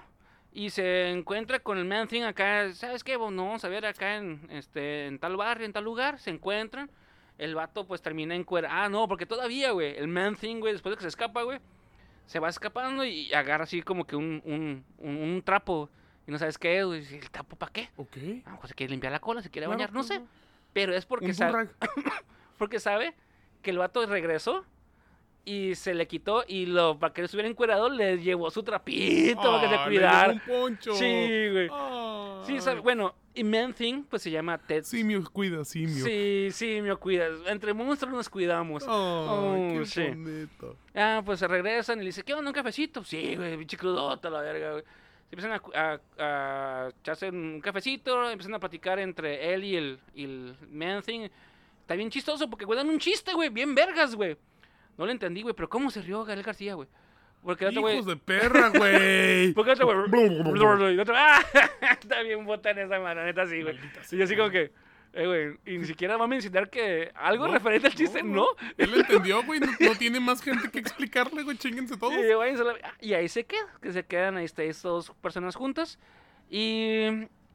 y se encuentra con el Man Thing acá, ¿sabes qué? Bueno, vamos a ver acá en, este, en tal barrio, en tal lugar, se encuentran. El vato pues termina en cuera. Ah, no, porque todavía, güey, el Man Thing, güey, después de que se escapa, güey, se va escapando y agarra así como que un, un, un, un trapo. Y no sabes qué, güey, ¿el trapo para qué? Ok. A lo mejor se quiere limpiar la cola, se quiere Claro, bañar, no sé. claro. Pero es porque sabe, porque sabe que el vato regresó y se le quitó y lo para que no estuviera encuerado le llevó su trapito para que se Ah, le cuidara. un poncho. Sí, güey. Ah. Sí, sabe, bueno, y Man Thing pues se llama Ted. Simio cuida, simio. Sí, me cuidas. Entre monstruos nos cuidamos. Oh, qué sí. bonito. Ah, pues se regresan y le dice, ¿qué onda, un cafecito? Sí, güey, pinche crudota la verga, güey. Se empiezan a, a, un cafecito, empiezan a platicar entre él y el, y el Man Thing. Está bien chistoso porque, güey, dan un chiste, güey, bien vergas, güey. No lo entendí, güey, pero ¿cómo se rió Gael García, güey? Porque el otro, güey... Hijos de perra, güey. Porque el otro, güey... ¡ah! Está bien botán esa mano, neta, sí, güey. Y yo así como que... Eh, güey, y ni siquiera va a mencionar que algo No, referente al chiste, no, ¿no? Él entendió, güey. No, no tiene más gente que explicarle, güey. Chinguense todos. Y, váyanse a la- y ahí se queda, que se quedan ahí estas dos personas juntas. Y,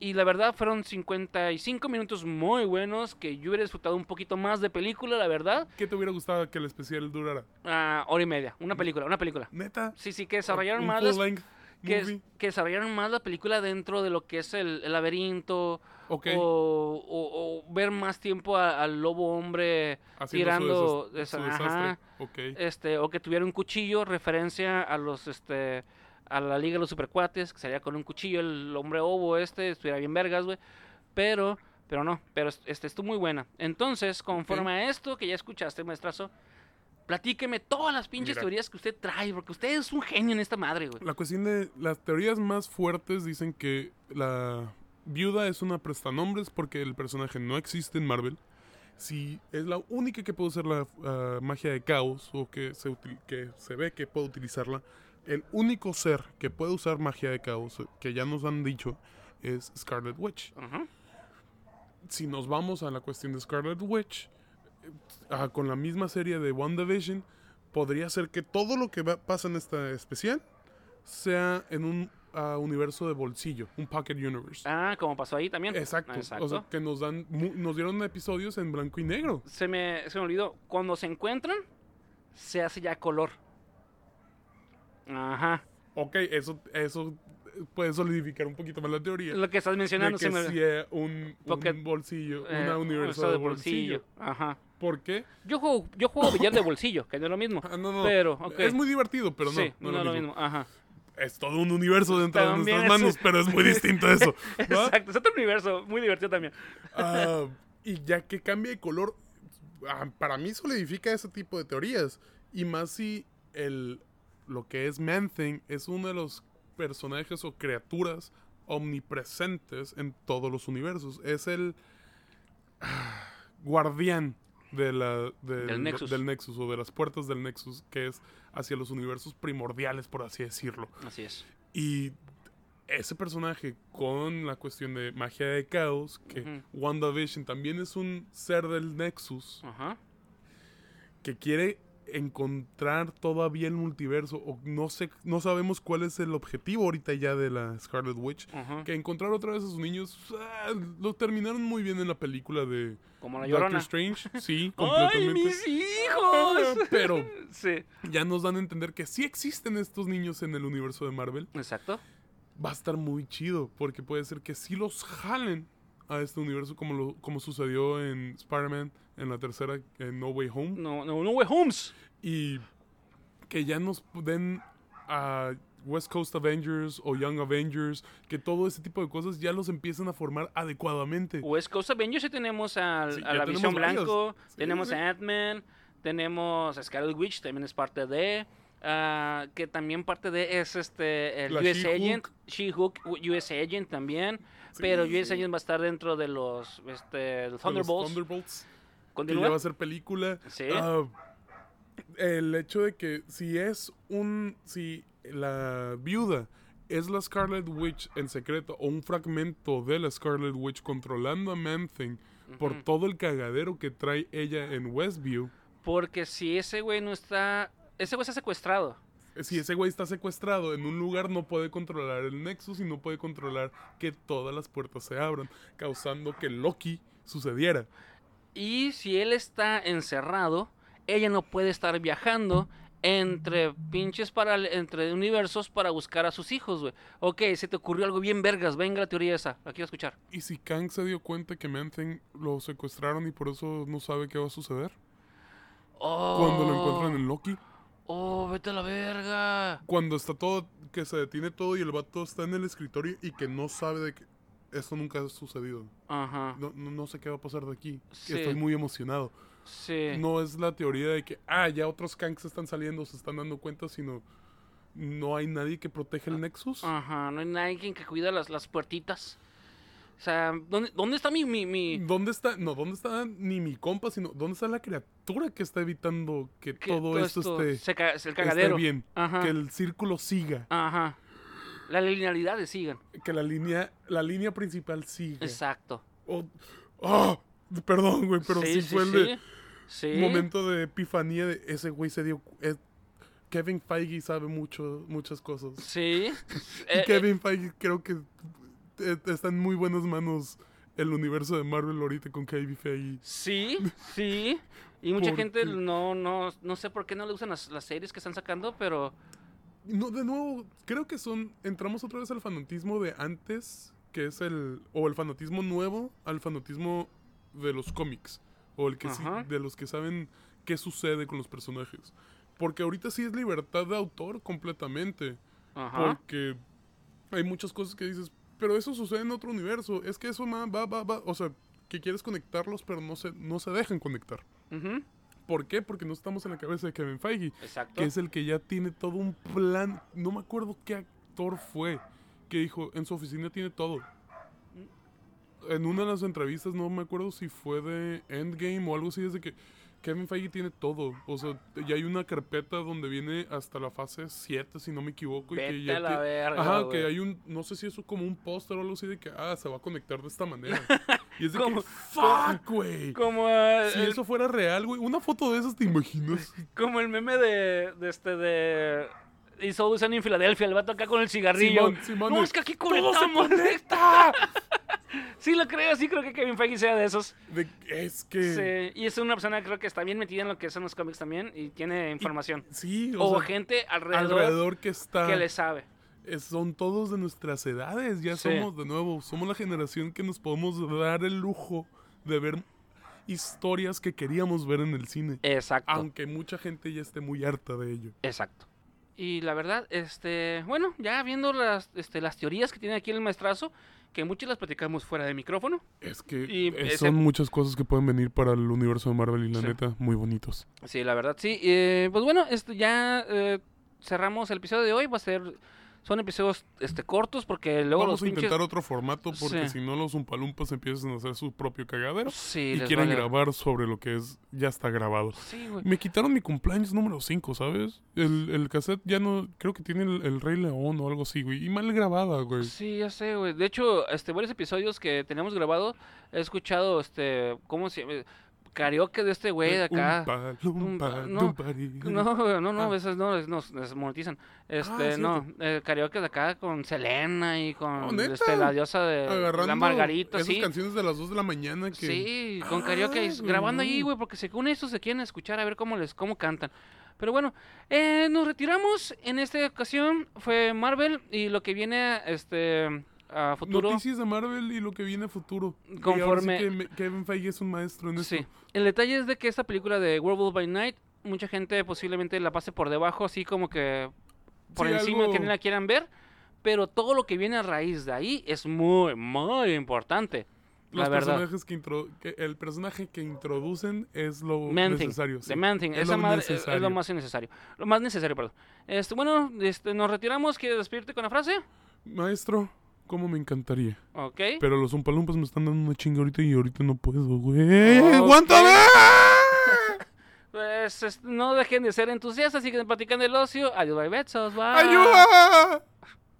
y la verdad fueron 55 minutos muy buenos, que yo hubiera disfrutado un poquito más de película, la verdad. ¿Qué te hubiera gustado que el especial durara? Ah, hora y media, una película, una película. Neta. Sí, sí, que desarrollaron un más las- que, desarrollaron más la película dentro de lo que es el, el laberinto. Ok. O, o- o ver más tiempo al lobo hombre Haciendo tirando su, desas- su esa- desastre. ajá. Ok. este o que tuviera un cuchillo referencia a los este a la liga de los supercuates que salía con un cuchillo el hombre obo este estuviera bien vergas güey pero pero no pero es- este estuvo muy buena entonces conforme a esto que ya escuchaste maestrazo platíqueme todas las pinches Mira. teorías que usted trae porque usted es un genio en esta madre güey La cuestión de las teorías más fuertes dicen que la viuda es una prestanombres porque el personaje no existe en Marvel. Si es la única que puede usar la ah, magia de caos o que se, que se ve que puede utilizarla, el único ser que puede usar magia de caos, que ya nos han dicho, es Scarlet Witch. Si nos vamos a la cuestión de Scarlet Witch, eh, ah, con la misma serie de WandaVision, podría ser que todo lo que va- pasa en esta especial sea en un ah, universo de bolsillo, un pocket universe. ah como pasó ahí también Exacto. Exacto. O sea, que nos dan nos dieron episodios en blanco y negro. se me se me olvidó cuando se encuentran se hace ya color ajá Ok, eso eso puede solidificar un poquito más la teoría. lo que estás De mencionando que se me es un, un bolsillo, Eh, una universo eso de bolsillo. Ajá. ¿Por qué? Yo juego, yo juego billar de bolsillo, que no es lo mismo. Ah, no, no. Pero. Es muy divertido, pero no, sí, no, es lo mismo. Ajá. Es todo un universo dentro de es nuestras manos, un- pero es muy distinto eso. ¿va? Exacto, es otro universo, muy divertido también. Ah, y ya que cambia de color, ah, para mí solidifica ese tipo de teorías. Y más si el, lo que es Man-Thing es uno de los personajes o criaturas omnipresentes en todos los universos. Es el ah, guardián de la, de- Del Nexus. del Nexus o de las puertas del Nexus, que es hacia los universos primordiales, por así decirlo. Así es. Y ese personaje con la cuestión de magia de caos, que Ujú. WandaVision también es un ser del Nexus, Ajá. que quiere encontrar todavía el multiverso o no sé no sabemos cuál es el objetivo ahorita ya de la Scarlet Witch Ajá. que encontrar otra vez a sus niños ah, lo terminaron muy bien en la película de Como la Doctor. Strange sí ¡Ay, completamente mis hijos! pero sí, ya nos dan a entender que sí existen estos niños en el universo de Marvel exacto. va a estar muy chido porque puede ser que sí los jalen a este universo como lo como sucedió en Spider-Man en la tercera en No Way Home No, no, no, way Holmes. y que ya nos den a West Coast Avengers o Young Avengers, que todo ese tipo de cosas ya los empiezan a formar adecuadamente. West Coast Avengers sí tenemos al- Sí, a la tenemos Visión varios. Blanco, Sí, tenemos sí. a Ant-Man, tenemos a Scarlet Witch, también es parte de... ah, que también parte de es este el La US. Agent, She-Hulk, US Agent también, pero Sí, US. Agent va a estar dentro de los este, los Thunderbolts. Thunderbolts, que ya va a ser película. Sí. Ah, el hecho de que si es un. Si la viuda es la Scarlet Witch en secreto o un fragmento de la Scarlet Witch controlando a Man-Thing por todo el cagadero que trae ella en Westview. Porque si ese güey no está... Ese güey está secuestrado. Si ese güey está secuestrado en un lugar, no puede controlar el Nexus y no puede controlar que todas las puertas se abran, causando que Loki sucediera. Y si él está encerrado, ella no puede estar viajando entre pinches para entre universos para buscar a sus hijos, güey. Ok, se te ocurrió algo bien vergas, venga la teoría esa, la quiero escuchar. ¿Y si Kang se dio cuenta que Man-Thing lo secuestraron y por eso no sabe qué va a suceder? Oh, Cuando lo encuentran en Loki. Oh, vete a la verga. Cuando está todo, que se detiene todo y el vato está en el escritorio y que no sabe de que esto nunca ha sucedido. Ajá. No, no, no sé qué va a pasar de aquí. Sí. Estoy muy emocionado. Sí. No es la teoría de que, ah, ya otros Kangs están saliendo, se están dando cuenta, sino no hay nadie que proteja el Nexus. Ajá, no hay nadie que cuida las, las puertitas. O sea, ¿dónde, dónde está mi, mi, mi- ¿Dónde está? No, ¿dónde está ni mi compa, sino dónde está la criatura que está evitando que que todo, esto, esté, se ca- el esté cagadero? bien? Ajá. Que el círculo siga. Ajá. La linealidad sigan. Que la línea, la línea principal siga. Exacto. Oh, perdón, güey, pero sí, fue el de- Sí. momento de epifanía de ese güey se dio. eh, Kevin Feige sabe mucho, muchas cosas. Sí. Y Eh, Kevin Feige creo que eh, está en muy buenas manos el universo de Marvel ahorita con Kevin Feige. Sí, sí. Y mucha ¿Por gente no, no, no sé por qué no le gustan las, las series que están sacando, pero No, de nuevo, creo que son. Entramos otra vez al fanatismo de antes, que es el. O el fanatismo nuevo al fanatismo de los cómics. O el que sí, de los que saben qué sucede con los personajes. Porque ahorita sí es libertad de autor completamente. ajá. Porque hay muchas cosas que dices, pero eso sucede en otro universo. Es que eso ma- va, va, va. O sea, que quieres conectarlos, pero no se, no se dejan conectar. ¿Por qué? Porque no estamos en la cabeza de Kevin Feige Exacto. que es el que ya tiene todo un plan. No me acuerdo qué actor fue que dijo, en su oficina tiene todo. En una de las entrevistas, no me acuerdo si fue de Endgame o algo así, es de que Kevin Feige tiene todo. O sea, ya hay una carpeta donde viene hasta la fase 7, si no me equivoco. y que Vete ya a la verga, Ajá, que hay un, no sé si eso como un póster o algo así de que, ah, se va a conectar de esta manera. Y es de Como- que, fuck, güey. Como, eh, Si el, eso fuera real, güey, una foto de esas, ¿te imaginas? como el meme de, de este de y Solution en Filadelfia, el vato acá con el cigarrillo. Simón, Simón, no, es que aquí "Todo se conectamos. conecta". sí lo creo, sí creo que Kevin Feige sea de esos. De- es que. Sí, y es una persona creo que está bien metida en lo que son los cómics también y tiene información. Sí, O, o, sea, gente alrededor, alrededor que está. que le sabe. es- son todos de nuestras edades. Ya Sí. somos, de nuevo, somos la generación que nos podemos dar el lujo de ver historias que queríamos ver en el cine. Exacto. Aunque mucha gente ya esté muy harta de ello. Exacto. Y la verdad, este, bueno, ya viendo las, este, las teorías que tiene aquí el maestrazo, que muchas las platicamos fuera de micrófono. Es que Y ese- son muchas cosas que pueden venir para el universo de Marvel y la Sí. neta, muy bonitos. Sí, la verdad, sí. Eh, pues bueno, esto ya eh, cerramos el episodio de hoy. Va a ser, son episodios este, cortos porque luego Vamos los a pinches... intentar otro formato porque Sí. si no los Umpalumpas empiezan a hacer su propio cagadero Sí, y quieren vale- grabar sobre lo que es ya está grabado. Sí, güey. Me quitaron mi cumpleaños número 5, ¿sabes? El, el cassette ya no, creo que tiene el, el Rey León o algo así, güey. Y mal grabada, güey. Sí, ya sé, güey. De hecho, este, varios episodios que tenemos grabado, he escuchado, este, ¿cómo se? Karaoke de este güey de acá. No. No, no, no, Ah. esas no, nos desmonetizan. Este, Ah, no, eh, karaoke de acá con Selena y con Oh, este, la diosa de Agarrando la Margarita, esas sí. canciones de las 2 de la mañana que... Sí, con Ah, karaoke, y grabando ahí, güey. güey, porque según eso se quieren escuchar a ver cómo les cómo cantan. Pero bueno, eh, nos retiramos. En esta ocasión fue Marvel y lo que viene este a futuro. Noticias de Marvel y lo que viene a futuro. Sí Conforme- que Kevin Feige es un maestro en esto. Sí. El detalle es de que esta película de Werewolf by Night, mucha gente posiblemente la pase por debajo, así como que por Sí, encima algo- que no la quieran ver. Pero todo lo que viene a raíz de ahí es muy, muy importante. Los la verdad. personajes que, que- el personaje que introducen es lo Man necesario. Sí. Thing, Es esa lo madre es- necesario. lo más necesario. Lo más necesario, perdón. Este, bueno, este, nos retiramos. ¿Quieres despedirte con la frase? Maestro, cómo me encantaría. Ok. Pero los umpalumpas me están dando una chinga ahorita y ahorita no puedo, güey. Ok. ¡Aguántame! Pues es- no dejen de ser entusiastas, siguen platicando el ocio. Adiós, bye, besos, bye. ¡Ayuda!